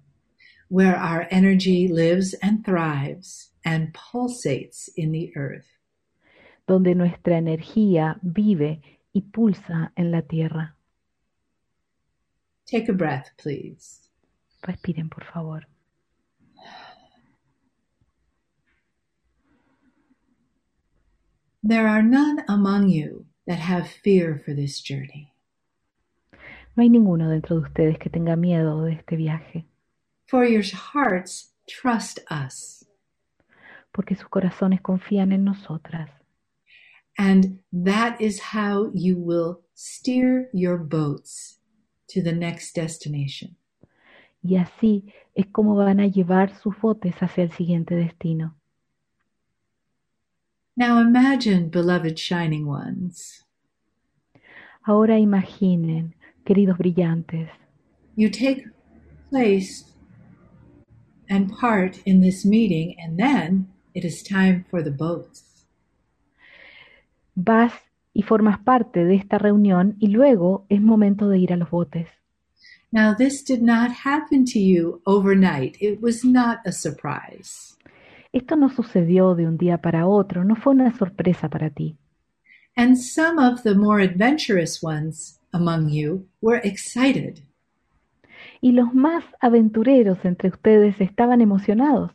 where our energy lives and thrives and pulsates in the earth. donde nuestra energía vive y pulsa en la tierra. Take a breath, please. Respiren, por favor. There are none among you that have fear for this journey, No hay ninguno dentro de ustedes que tenga miedo de este viaje, for your hearts trust us, porque sus corazones confían en nosotras. and that is how you will steer your boats to the next destination. y así es como van a llevar sus botes hacia el siguiente destino. Now imagine, beloved shining ones. Ahora imaginen, queridos brillantes. You take place and part in this meeting, and then it is time for the boats. Vas y formas parte de esta reunión y luego es momento de ir a los botes. Now, this did not happen to you overnight. It was not a surprise. Esto no sucedió de un día para otro, no fue una sorpresa para ti. And some of the more adventurous ones among you were excited. Y los más aventureros entre ustedes estaban emocionados.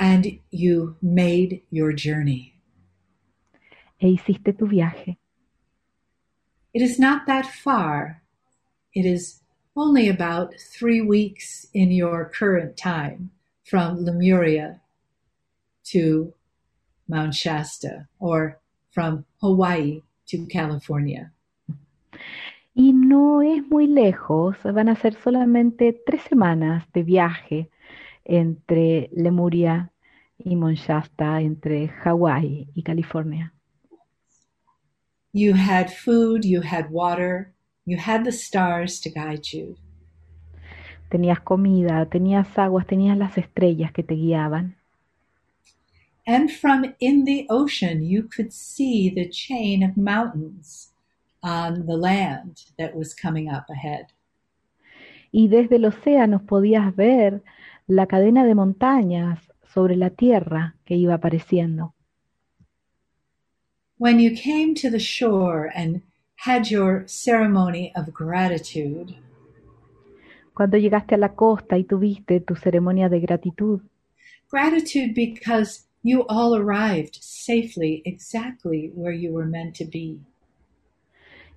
And you made your journey. E hiciste tu viaje. It is not that far. It is only about three weeks in your current time from Lemuria to Mount Shasta or from Hawaii to California. Y no es muy lejos, van a ser solamente tres semanas de viaje entre Lemuria y Mount Shasta, entre Hawaii y California. You had food, you had water, you had the stars to guide you. Tenías comida, tenías aguas, tenías las estrellas que te guiaban. And from in the ocean, you could see the chain of mountains on the land that was coming up ahead. Y desde el océano podías ver la cadena de montañas sobre la tierra que iba apareciendo. When you came to the shore and had your ceremony of gratitude, Cuando llegaste a la costa y tuviste tu ceremonia de gratitud. Gratitude because you all arrived safely exactly where you were meant to be.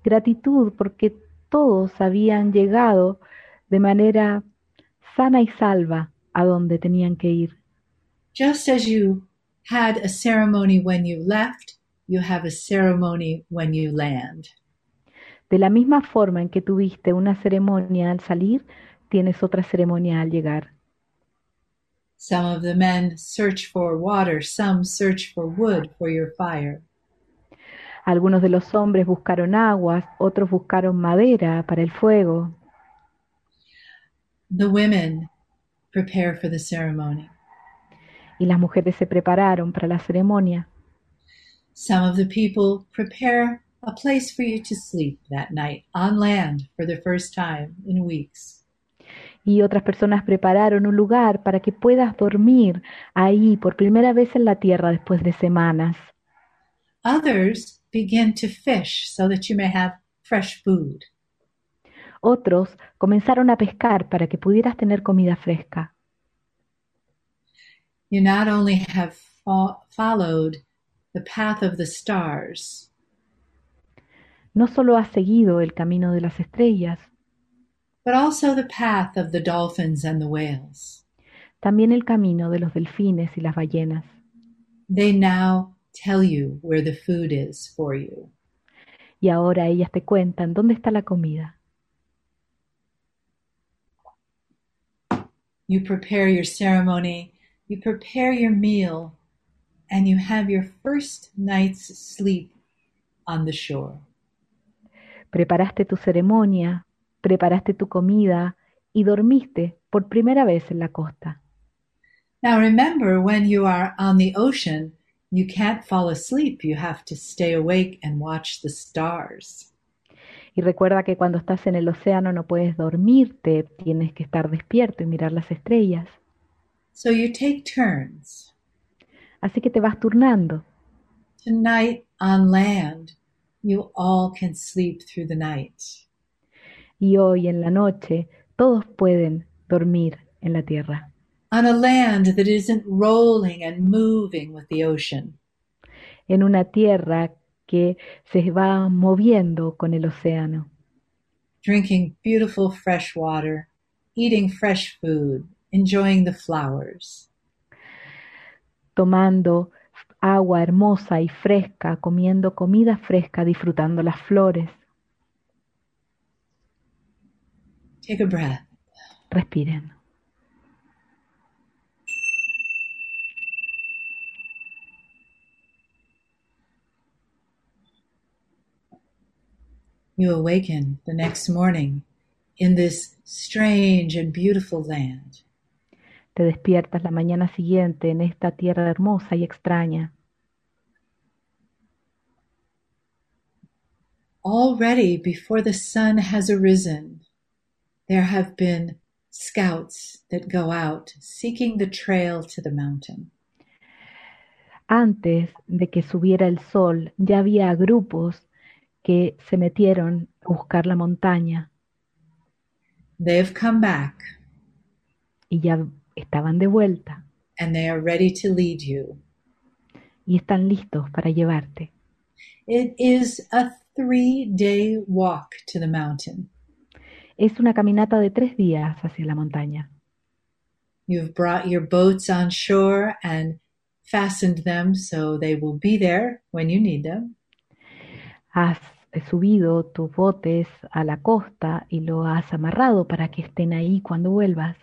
Gratitud porque todos habían llegado de manera sana y salva a donde tenían que ir. Just as you had a ceremony when you left, you have a ceremony when you land. De la misma forma en que tuviste una ceremonia al salir, tienes otra ceremonia al llegar. Some of the men search for water, some search for wood for your fire. Algunos de los hombres buscaron aguas, otros buscaron madera para el fuego. The women prepare for the ceremony. Y las mujeres se prepararon para la ceremonia. Some of the people prepare a place for you to sleep that night on land for the first time in weeks. Y otras personas prepararon un lugar para que puedas dormir ahí por primera vez en la tierra después de semanas. Others begin to fish so that you may have fresh food. Otros comenzaron a pescar para que pudieras tener comida fresca. You not only have fo followed the path of the stars, no solo has seguido el camino de las estrellas, but also the path of the dolphins and the whales. También el camino de los delfines y las ballenas. They now tell you where the food is for you. Y ahora ellas te cuentan dónde está la comida. You prepare your ceremony, you prepare your meal, and you have your first night's sleep on the shore. Preparaste tu ceremonia, preparaste tu comida y dormiste por primera vez en la costa. Now remember, when you are on the ocean, you can't fall asleep. You have to stay awake and watch the stars. Y recuerda que cuando estás en el océano no puedes dormirte, tienes que estar despierto y mirar las estrellas. So you take turns. Así que te vas turnando. Tonight on land, you all can sleep through the night. Y hoy en la noche todos pueden dormir en la tierra. On a land that isn't rolling and moving with the ocean. En una tierra que se va moviendo con el océano. Drinking beautiful fresh water, eating fresh food, enjoying the flowers. Tomando agua hermosa y fresca, comiendo comida fresca, disfrutando las flores. Take a breath. Respiren. You awaken the next morning in this strange and beautiful land. Te despiertas la mañana siguiente en esta tierra hermosa y extraña. Already before the sun has arisen, there have been scouts that go out seeking the trail to the mountain. Antes de que subiera el sol, ya había grupos que se metieron a buscar la montaña. They've come back. Y ya estaban de vuelta. And they are ready to lead you. Y están listos para llevarte. It is a three-day walk to the mountain. Es una caminata de tres días hacia la montaña. You've brought your boats on shore and fastened them so they will be there when you need them. Has subido tus botes a la costa y lo has amarrado para que estén ahí cuando vuelvas.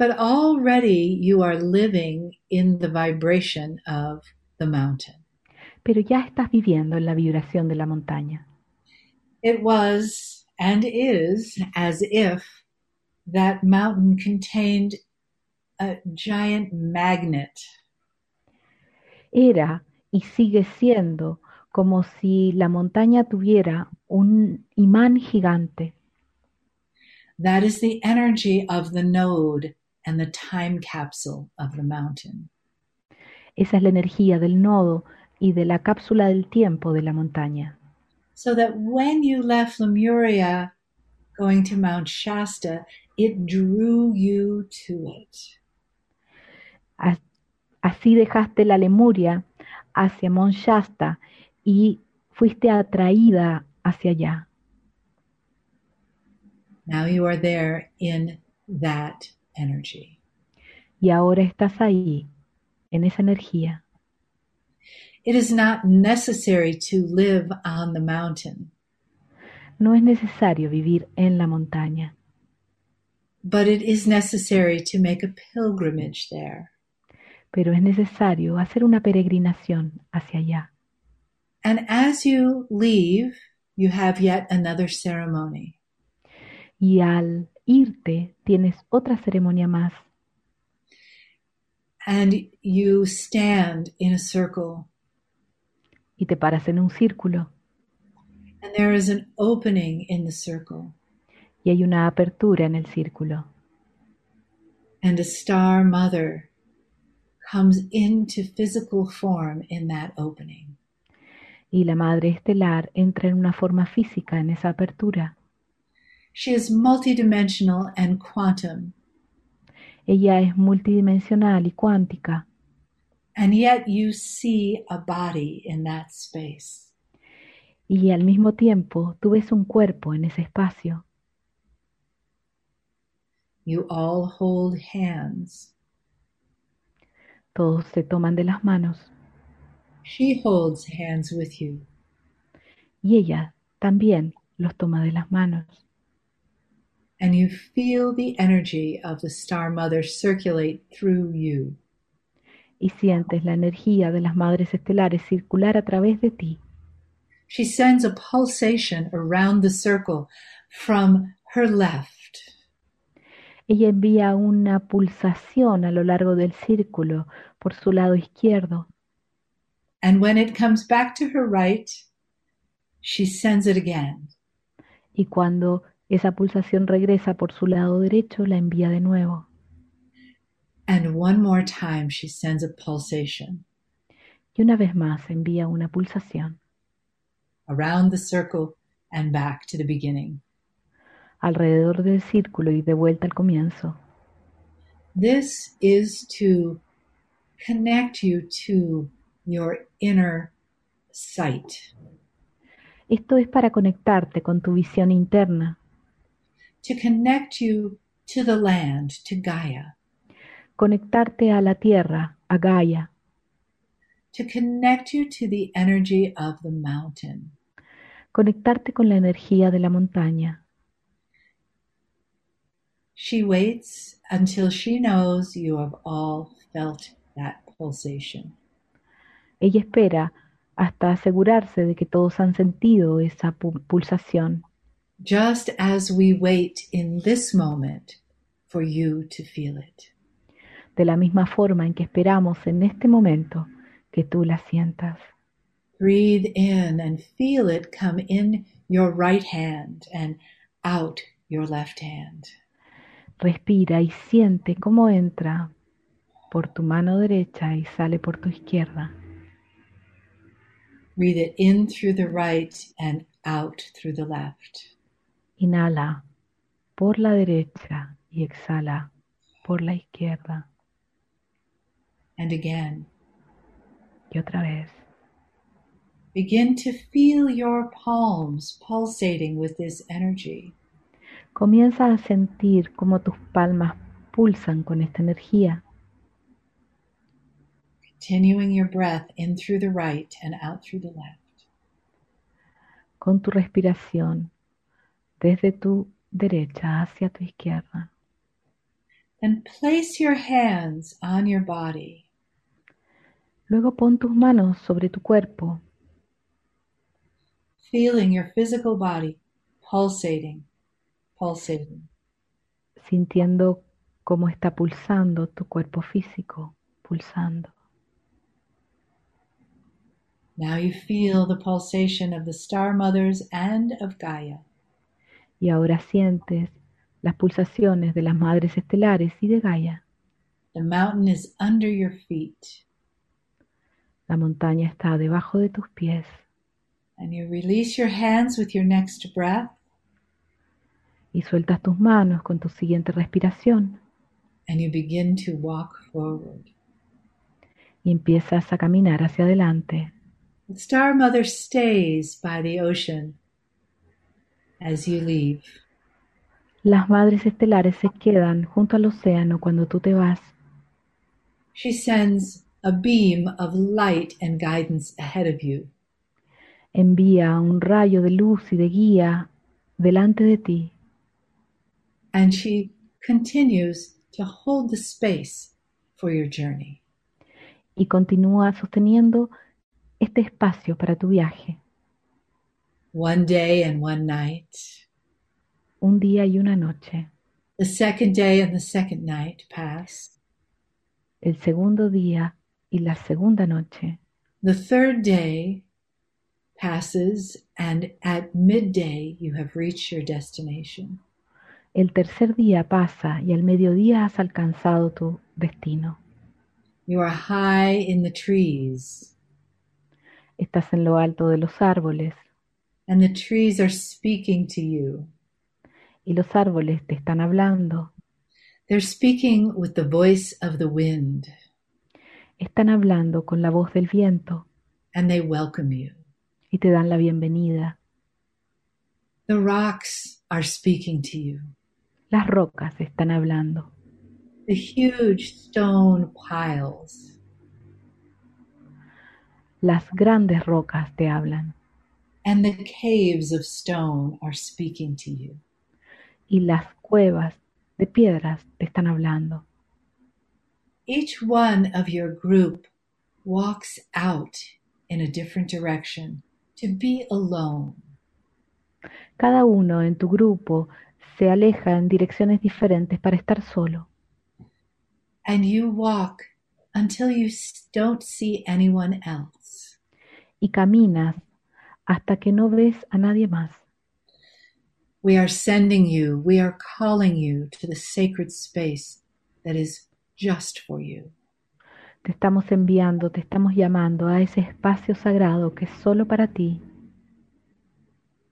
But already you are living in the vibration of the mountain. Pero ya estás viviendo en la vibración de la montaña. It was and is as if that mountain contained a giant magnet. Era y sigue siendo como si la montaña tuviera un imán gigante. That is the energy of the node and the time capsule of the mountain. Esa es la energía del nodo y de la cápsula del tiempo de la montaña. So that when you left Lemuria going to Mount Shasta, it drew you to it. Así dejaste la Lemuria hacia Mount Shasta y fuiste atraída hacia allá. Now you are there in that energy. Y ahora estás ahí, en esa energía. It is not necessary to live on the mountain. No es necesario vivir en la montaña. But it is necessary to make a pilgrimage there. Pero es necesario hacer una peregrinación hacia allá. And as you leave, you have yet another ceremony. Y al irte, tienes otra ceremonia más. And you stand in a circle. Y te paras en un círculo. And there is an opening in the circle. Y hay una apertura en el círculo. And a star mother comes into physical form in that opening y la madre estelar entra en una forma física en esa apertura. She is multidimensional and quantum. Ella es multidimensional y cuántica. And yet you see a body in that space. Y al mismo tiempo tú ves un cuerpo en ese espacio. You all hold hands. Todos se toman de las manos. She holds hands with you. Y ella también los toma de las manos. And you feel the energy of the Star Mother circulate through you. Y sientes la energía de las madres estelares circular a través de ti. She sends a pulsation around the circle from her left. Ella envía una pulsación a lo largo del círculo por su lado izquierdo. And when it comes back to her right, she sends it again. Y cuando esa pulsación regresa por su lado derecho, la envía de nuevo. And one more time she sends a pulsation. Y una vez más envía una pulsación. Around the circle and back to the beginning. Alrededor del círculo y de vuelta al comienzo. This is to connect you to your inner sight. Esto es para conectarte con tu visión interna. To connect you to the land, to Gaia. Conectarte a la tierra, a Gaia. To connect you to the energy of the mountain. Conectarte con la energía de la montaña. She waits until she knows you have all felt that pulsation. Ella espera hasta asegurarse de que todos han sentido esa pulsación. Just as we wait in this moment for you to feel it. De la misma forma en que esperamos en este momento que tú la sientas. Breathe in and feel it come in your right hand and out your left hand. Respira y siente cómo entra por tu mano derecha y sale por tu izquierda. Breathe it in through the right and out through the left. Inhala por la derecha y exhala por la izquierda. And again. Y otra vez. Begin to feel your palms pulsating with this energy. Comienza a sentir cómo tus palmas pulsan con esta energía. Continuing your breath in through the right and out through the left. Con tu respiración desde tu derecha hacia tu izquierda. Then place your hands on your body. Luego pon tus manos sobre tu cuerpo. Feeling your physical body pulsating pulsating. Sintiendo cómo está pulsando tu cuerpo físico, pulsando. Now you feel the pulsation of the star mothers and of Gaia. Y ahora sientes las pulsaciones de las madres estelares y de Gaia. The mountain is under your feet. La montaña está debajo de tus pies. And you release your hands with your next breath y sueltas tus manos con tu siguiente respiración. And you begin to walk forward. Y empiezas a caminar hacia adelante. The Star Mother stays by the ocean as you leave. Las madres estelares se quedan junto al océano cuando tú te vas. She sends a beam of light and guidance ahead of you. Envía un rayo de luz y de guía delante de ti and she continues to hold the space for your journey. Y continúa sosteniendo este espacio para tu viaje. One day and one night. Un día y una noche. The second day and the second night pass. El segundo día y la segunda noche. The third day passes and at midday you have reached your destination. El tercer día pasa y al mediodía has alcanzado tu destino. You are high in the trees. Estás en lo alto de los árboles. And the trees are speaking to you. Y los árboles te están hablando. They're speaking with the voice of the wind. Están hablando con la voz del viento. And they welcome you. Y te dan la bienvenida. The rocks are speaking to you. Las rocas están hablando. The huge stone piles. Las grandes rocas te hablan. And the caves of stone are speaking to you. Y las cuevas de piedras te están hablando. Each one of your group walks out in a different direction to be alone. Cada uno en tu grupo se aleja en direcciones diferentes para estar solo. And you walk until you don't see anyone else. Y caminas hasta que no ves a nadie más. We are sending you, we are calling you to the sacred space that is just for you. Te estamos enviando, te estamos llamando a ese espacio sagrado que es solo para ti.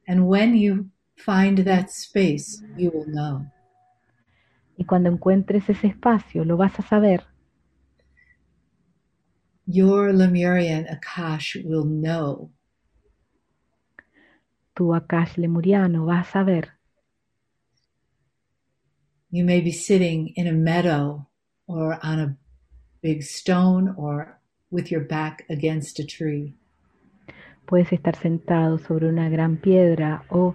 And when you find that space, you will know. Y cuando encuentres ese espacio, lo vas a saber. Your Lemurian Akash will know. Tu Akash Lemuriano va a saber. You may be sitting in a meadow or on a big stone or with your back against a tree. Puedes estar sentado sobre una gran piedra o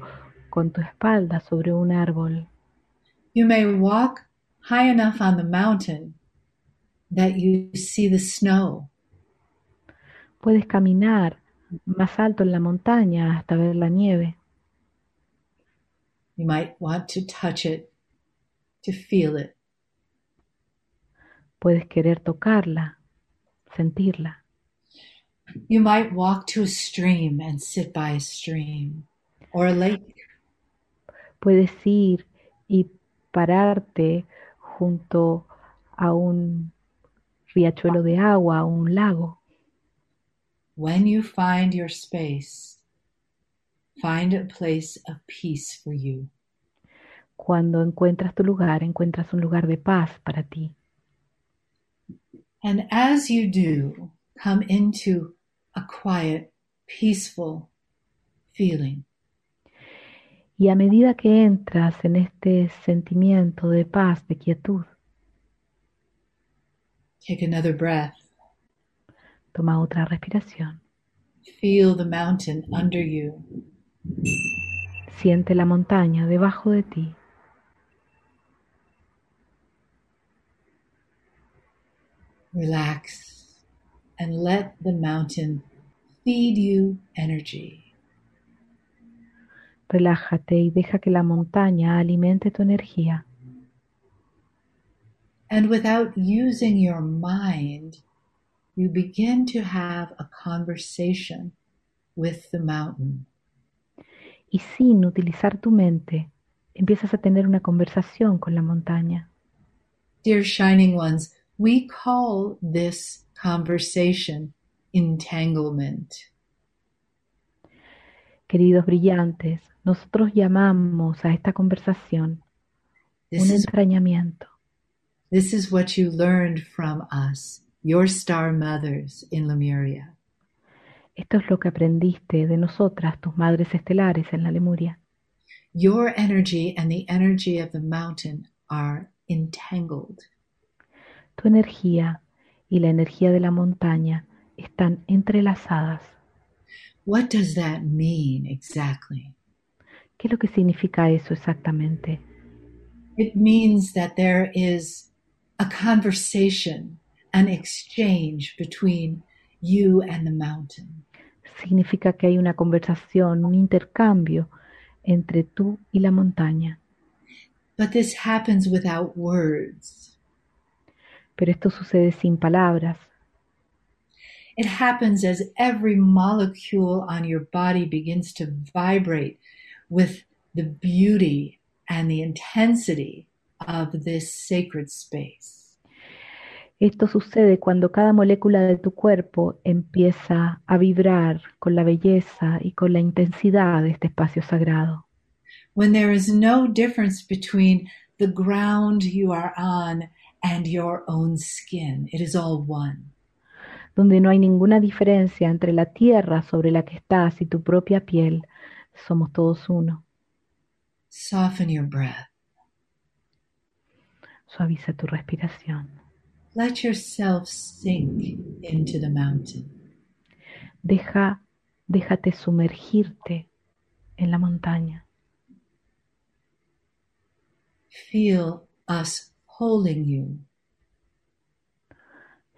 con tu espalda sobre un árbol. You may walk high enough on the mountain that you see the snow. Puedes caminar más alto en la montaña hasta ver la nieve. You might want to touch it, to feel it. Puedes querer tocarla, sentirla. You might walk to a stream and sit by a stream or a lake. Puedes ir y pararte junto a un riachuelo de agua o un lago. When you find your space, find a place of peace for you. Cuando encuentras tu lugar, encuentras un lugar de paz para ti. And as you do, come into a quiet, peaceful feeling. Y a medida que entras en este sentimiento de paz, de quietud, take another breath. Toma otra respiración. Feel the mountain under you. Siente la montaña debajo de ti. Relax and let the mountain feed you energy. Relájate y deja que la montaña alimente tu energía. And without using your mind, you begin to have a conversation with the mountain. Y sin utilizar tu mente, empiezas a tener una conversación con la montaña. Dear shining ones, we call this conversation entanglement. Queridos brillantes, nosotros llamamos a esta conversación This un is, entrañamiento. this is what you learned from us, your star mothers in Lemuria. Esto es lo que aprendiste de nosotras, tus madres estelares en la Lemuria. Your energy and the energy of the mountain are entangled. Tu energía y la energía de la montaña están entrelazadas. What does that mean exactly? ¿Qué es lo que significa eso exactamente? It means that there is a conversation, an exchange between you and the mountain. Significa que hay una conversación, un intercambio entre tú y la montaña. But this happens without words. Pero esto sucede sin palabras. It happens as every molecule on your body begins to vibrate with the beauty and the intensity of this sacred space. Esto sucede cuando cada molécula de tu cuerpo empieza a vibrar con la belleza y con la intensidad de este espacio sagrado. When there is no difference between the ground you are on and your own skin, it is all one. Donde no hay ninguna diferencia entre la tierra sobre la que estás y tu propia piel, somos todos uno. Soften your breath. Suaviza tu respiración. Let yourself sink into the mountain. Deja, déjate sumergirte en la montaña. Feel us holding you.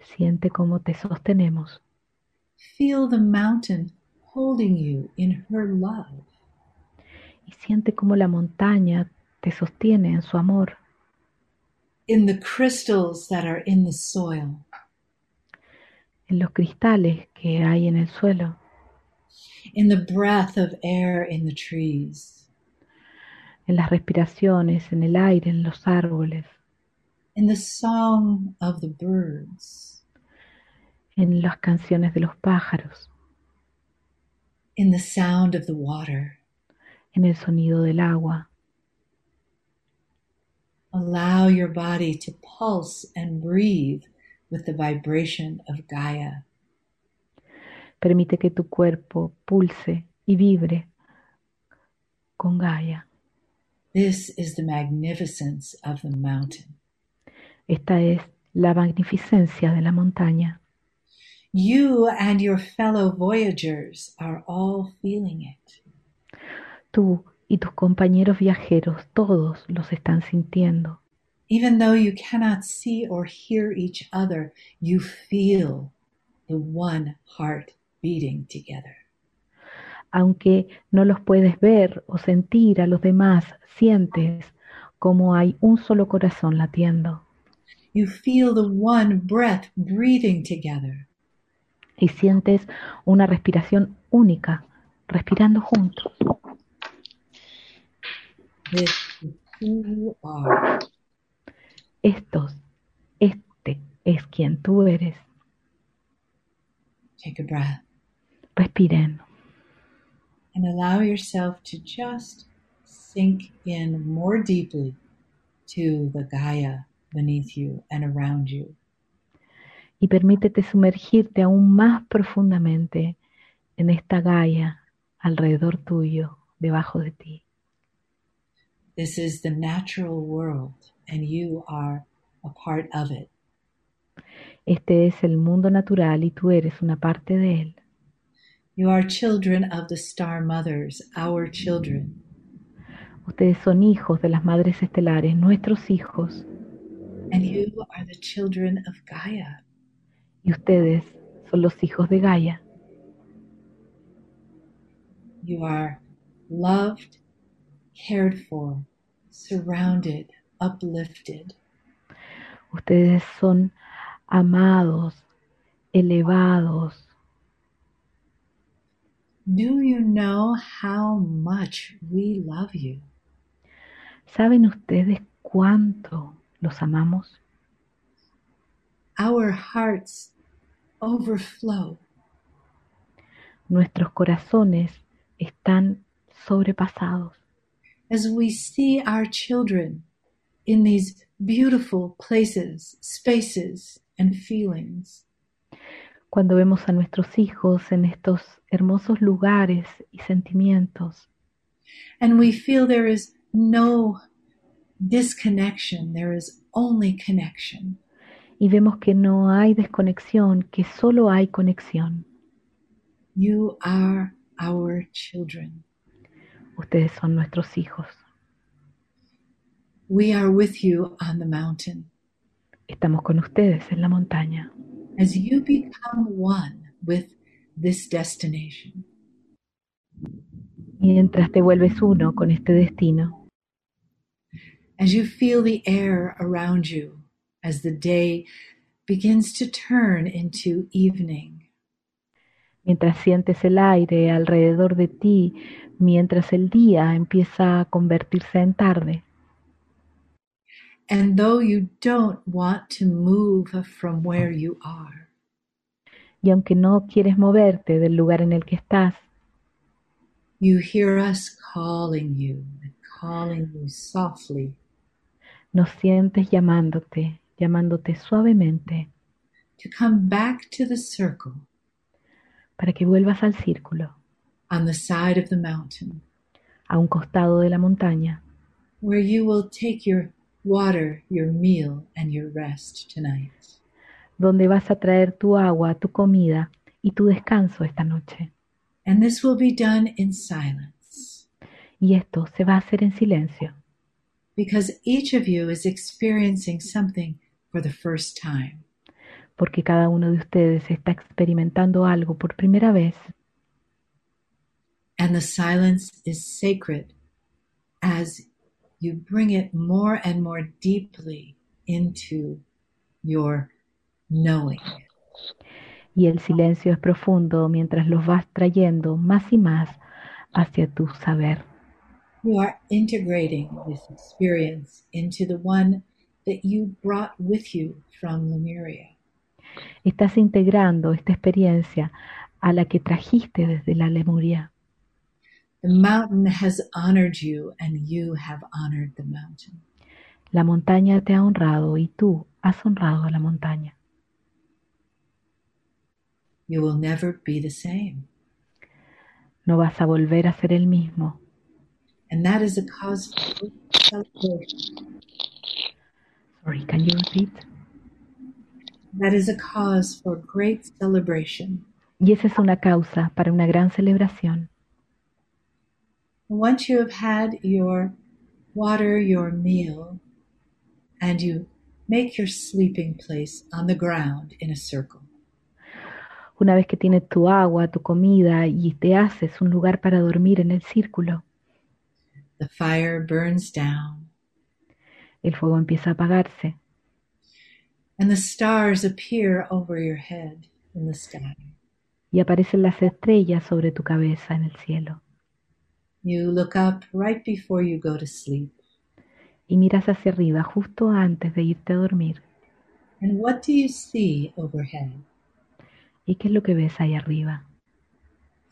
Siente cómo te sostenemos. Feel the mountain holding you in her love. Y siente cómo la montaña te sostiene en su amor. In the crystals that are in the soil. En los cristales que hay en el suelo. In the breath of air in the trees. En las respiraciones, en el aire, en los árboles. In the song of the birds. En las canciones de los pájaros. In the sound of the water. En el sonido del agua. Allow your body to pulse and breathe with the vibration of Gaia. Permite que tu cuerpo pulse y vibre con Gaia. This is the magnificence of the mountain. Esta es la magnificencia de la montaña. You and your fellow voyagers are all feeling it. Tú Y tus compañeros viajeros, todos los están sintiendo. Even though you cannot see or hear each other, you feel the one heart beating together. Aunque no los puedes ver o sentir a los demás, sientes como hay un solo corazón latiendo. You feel the one breath breathing together. Y sientes una respiración única, respirando juntos. This is who you are. Estos, este es quien tú eres. Take a breath Respiren and allow yourself to just sink in more deeply to the Gaia beneath you and around you. y permítete sumergirte aún más profundamente en esta Gaia alrededor tuyo, debajo de ti. This is the natural world, and you are a part of it. Este es el mundo natural y tú eres una parte de él. You are children of the star mothers, our children. Ustedes son hijos de las madres estelares, nuestros hijos, And you are the children of Gaia. y ustedes son los hijos de Gaia. You are loved, cared for, surrounded, uplifted. Ustedes son amados, elevados. Do you know how much we love you? ¿Saben ustedes cuánto los amamos? Our hearts overflow. Nuestros corazones están sobrepasados as we see our children in these beautiful places, spaces, and feelings. cuando vemos a nuestros hijos en estos hermosos lugares y sentimientos And we feel there is no disconnection, there is only connection. y vemos que no hay desconexión, que solo hay conexión. You are our children. Ustedes son nuestros hijos. We are with you on the mountain. Estamos con ustedes en la montaña. As you become one with this destination, Mientras te vuelves uno con este destino, as you feel the air around you, as the day begins to turn into evening, mientras sientes el aire alrededor de ti, mientras el día empieza a convertirse en tarde, and though you don't want to move from where you are, y aunque no quieres moverte del lugar en el que estás, you hear us calling you calling you softly. nos sientes llamándote, llamándote suavemente. To come back to the circle para que vuelvas al círculo, on the side of the mountain a un costado de la montaña, where you will take your water, your meal, and your rest tonight. donde vas a traer tu agua, tu comida y tu descanso esta noche. And this will be done in silence Y esto se va a hacer en silencio, because each of you is experiencing something for the first time. Porque cada uno de ustedes está experimentando algo por primera vez And the silence is sacred as you bring it more and more deeply into your knowing. y el silencio es profundo mientras los vas trayendo más y más hacia tu saber. You are integrating this experience into the one that you brought with you from Lemuria. Estás integrando esta experiencia a la que trajiste desde la Lemuria. The mountain has honored you, and you have honored the mountain. La montaña te ha honrado y tú has honrado a la montaña. You will never be the same. No vas a volver a ser el mismo. And that is a cause for celebration. Sorry, can you repeat? That is a cause for great celebration. Y esa es una causa para una gran celebración. Once you have had your water, your meal, and you make your sleeping place on the ground in a circle. Una vez que tienes tu agua, tu comida y te haces un lugar para dormir en el círculo. The fire burns down. El fuego empieza a apagarse. And the stars appear over your head in the sky. Y aparecen las estrellas sobre tu cabeza en el cielo. You look up right before you go to sleep. Y miras hacia arriba justo antes de irte a dormir. And what do you see overhead? ¿Y qué es lo que ves ahí arriba?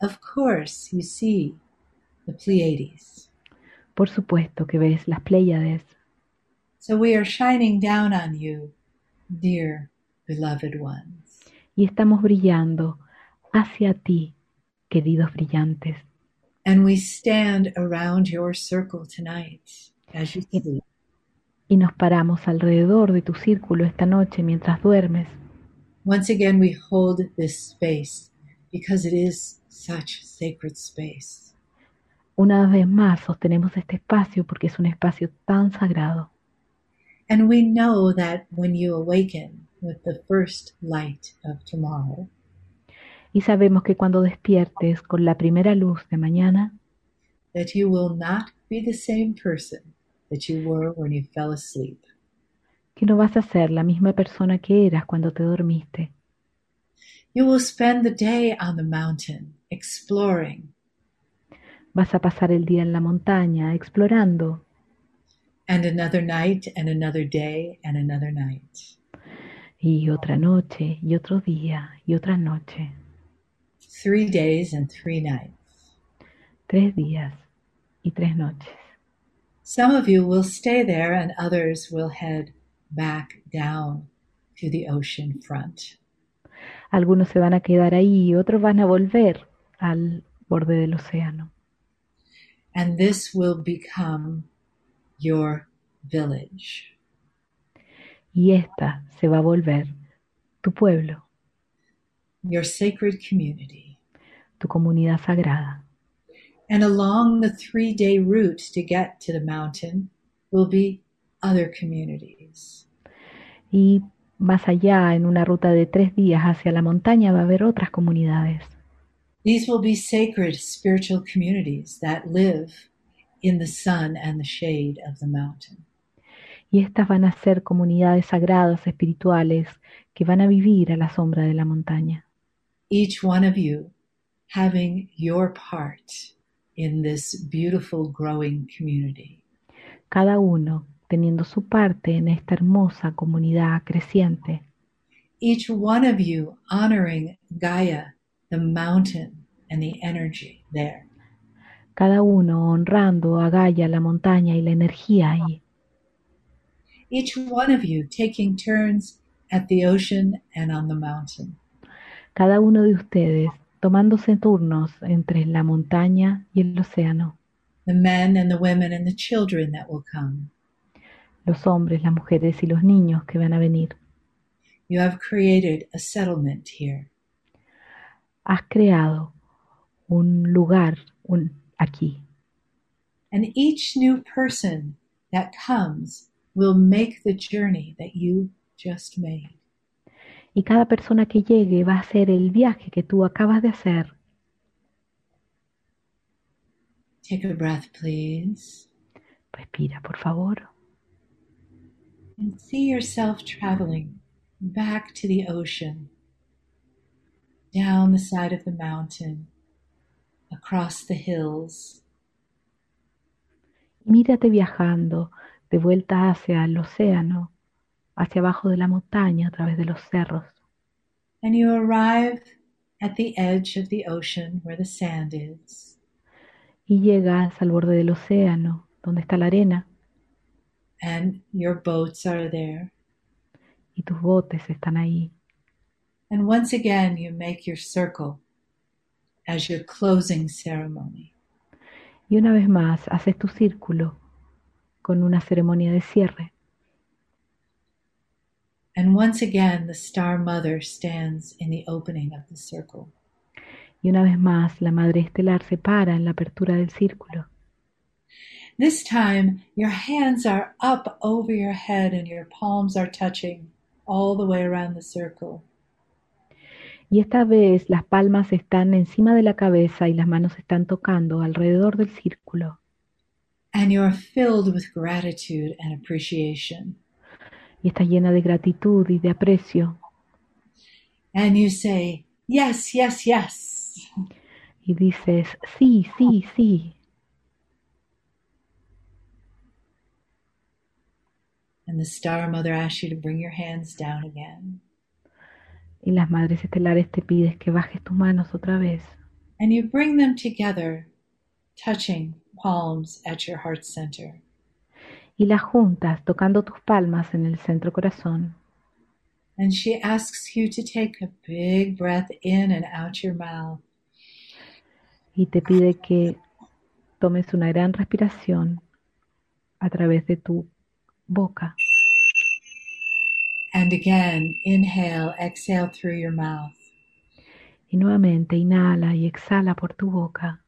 Of course, you see the Pleiades. Por supuesto que ves las Pléyades. So we are shining down on you, dear beloved ones. Y estamos brillando hacia ti, queridos brillantes. And we stand around your circle tonight as you sleep. Y nos paramos alrededor de tu círculo esta noche mientras duermes. Once again, we hold this space because it is such sacred space. Una vez más sostenemos este espacio porque es un espacio tan sagrado. And we know that when you awaken with the first light of tomorrow, y sabemos que cuando despiertes con la primera luz de mañana, that you will not be the same person that you were when you fell asleep. que no vas a ser la misma persona que eras cuando te dormiste. You will spend the day on the mountain exploring. Vas a pasar el día en la montaña explorando. And another night and another day and another night. Y otra noche y otro día y otra noche. Three days and three nights. Tres días y tres noches. Some of you will stay there and others will head back down to the ocean front. Algunos se van a quedar ahí y otros van a volver al borde del océano. And this will become your village. Y esta se va a volver tu pueblo. Your sacred community. Tu comunidad sagrada. And along the three day route to get to the mountain will be other communities. Y más allá, en una ruta de tres días hacia la montaña, va a haber otras comunidades. These will be sacred spiritual communities that live in the sun and the shade of the mountain. Y estas van a ser comunidades sagradas espirituales que van a vivir a la sombra de la montaña. Each one of you having your part in this beautiful growing community. Cada uno teniendo su parte en esta hermosa comunidad creciente. Each one of you honoring Gaia, the mountain and the energy there. Cada uno honrando a Gaia, la montaña y la energía ahí. Each one of you taking turns at the ocean and on the mountain. Cada uno de ustedes tomándose turnos entre la montaña y el océano. The men and the women and the children that will come. Los hombres, las mujeres y los niños que van a venir. You have created a settlement here. Has creado un lugar un, aquí. And each new person that comes will make the journey that you just made. Y cada persona que llegue va a hacer el viaje que tú acabas de hacer. Take a breath, please. Respira, por favor. And see yourself traveling back to the ocean, down the side of the mountain, across the hills. Mírate viajando de vuelta hacia el océano, hacia abajo de la montaña, a través de los cerros. And you arrive at the edge of the ocean where the sand is. Y llegas al borde del océano, donde está la arena. And your boats are there. Y tus botes están ahí. And once again you make your circle as your closing ceremony. Y una vez más haces tu círculo con una ceremonia de cierre. And once again, the Star Mother stands in the opening of the circle. Y una vez más, la Madre Estelar se para en la apertura del círculo. This time, your hands are up over your head and your palms are touching all the way around the circle. Y esta vez las palmas están encima de la cabeza y las manos están tocando alrededor del círculo. And you're filled with gratitude and appreciation. Y está llena de gratitud y de aprecio. And you say, yes, yes, yes. Y dices, sí, sí, sí. And the Star Mother asks you to bring your hands down again. Y las madres estelares te pides que bajes tus manos otra vez. And you bring them together, touching palms at your heart center. Y las juntas tocando tus palmas en el centro corazón. And she asks you to take a big breath in and out your mouth. Y te pide que tomes una gran respiración a través de tu boca. And again, inhale, exhale through your mouth. Y nuevamente inhala y exhala por tu boca.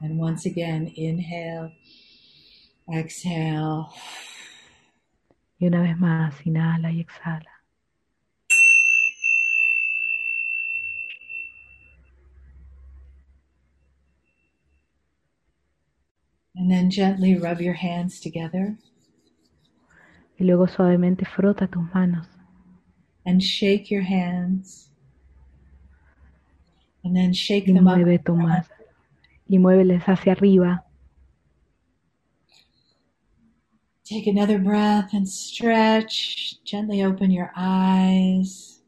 And once again, inhale, exhale. Y una vez más, inhala y exhala. And then gently rub your hands together. Y luego suavemente frota tus manos. And shake your hands. And then shake y them mueve up. tu mano. Y muéveles hacia arriba. Take another breath and stretch. Gently open your eyes.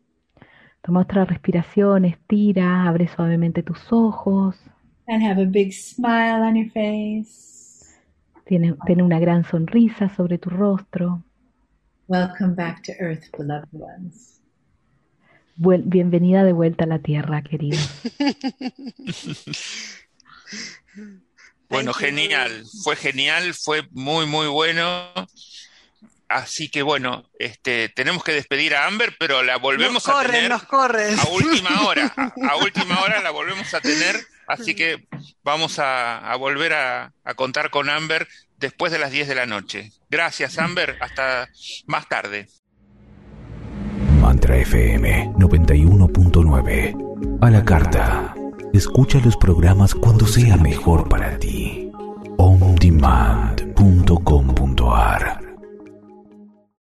Toma otra respiración, estira, abre suavemente tus ojos. And have a big smile on your face. Tiene, tiene una gran sonrisa sobre tu rostro. Welcome back to Earth, beloved ones. Bienvenida de vuelta a la Tierra, querido. Bueno, genial, fue genial, fue muy, muy bueno. Así que bueno, este, tenemos que despedir a Amber, pero la volvemos nos a tener nos corren. a última hora. A, a última hora la volvemos a tener, así que vamos a, a volver a, a contar con Amber después de las 10 de la noche. Gracias, Amber, hasta más tarde. Mantra FM 91.9. A la carta. Escucha los programas cuando sea mejor para ti. ondemand.com.ar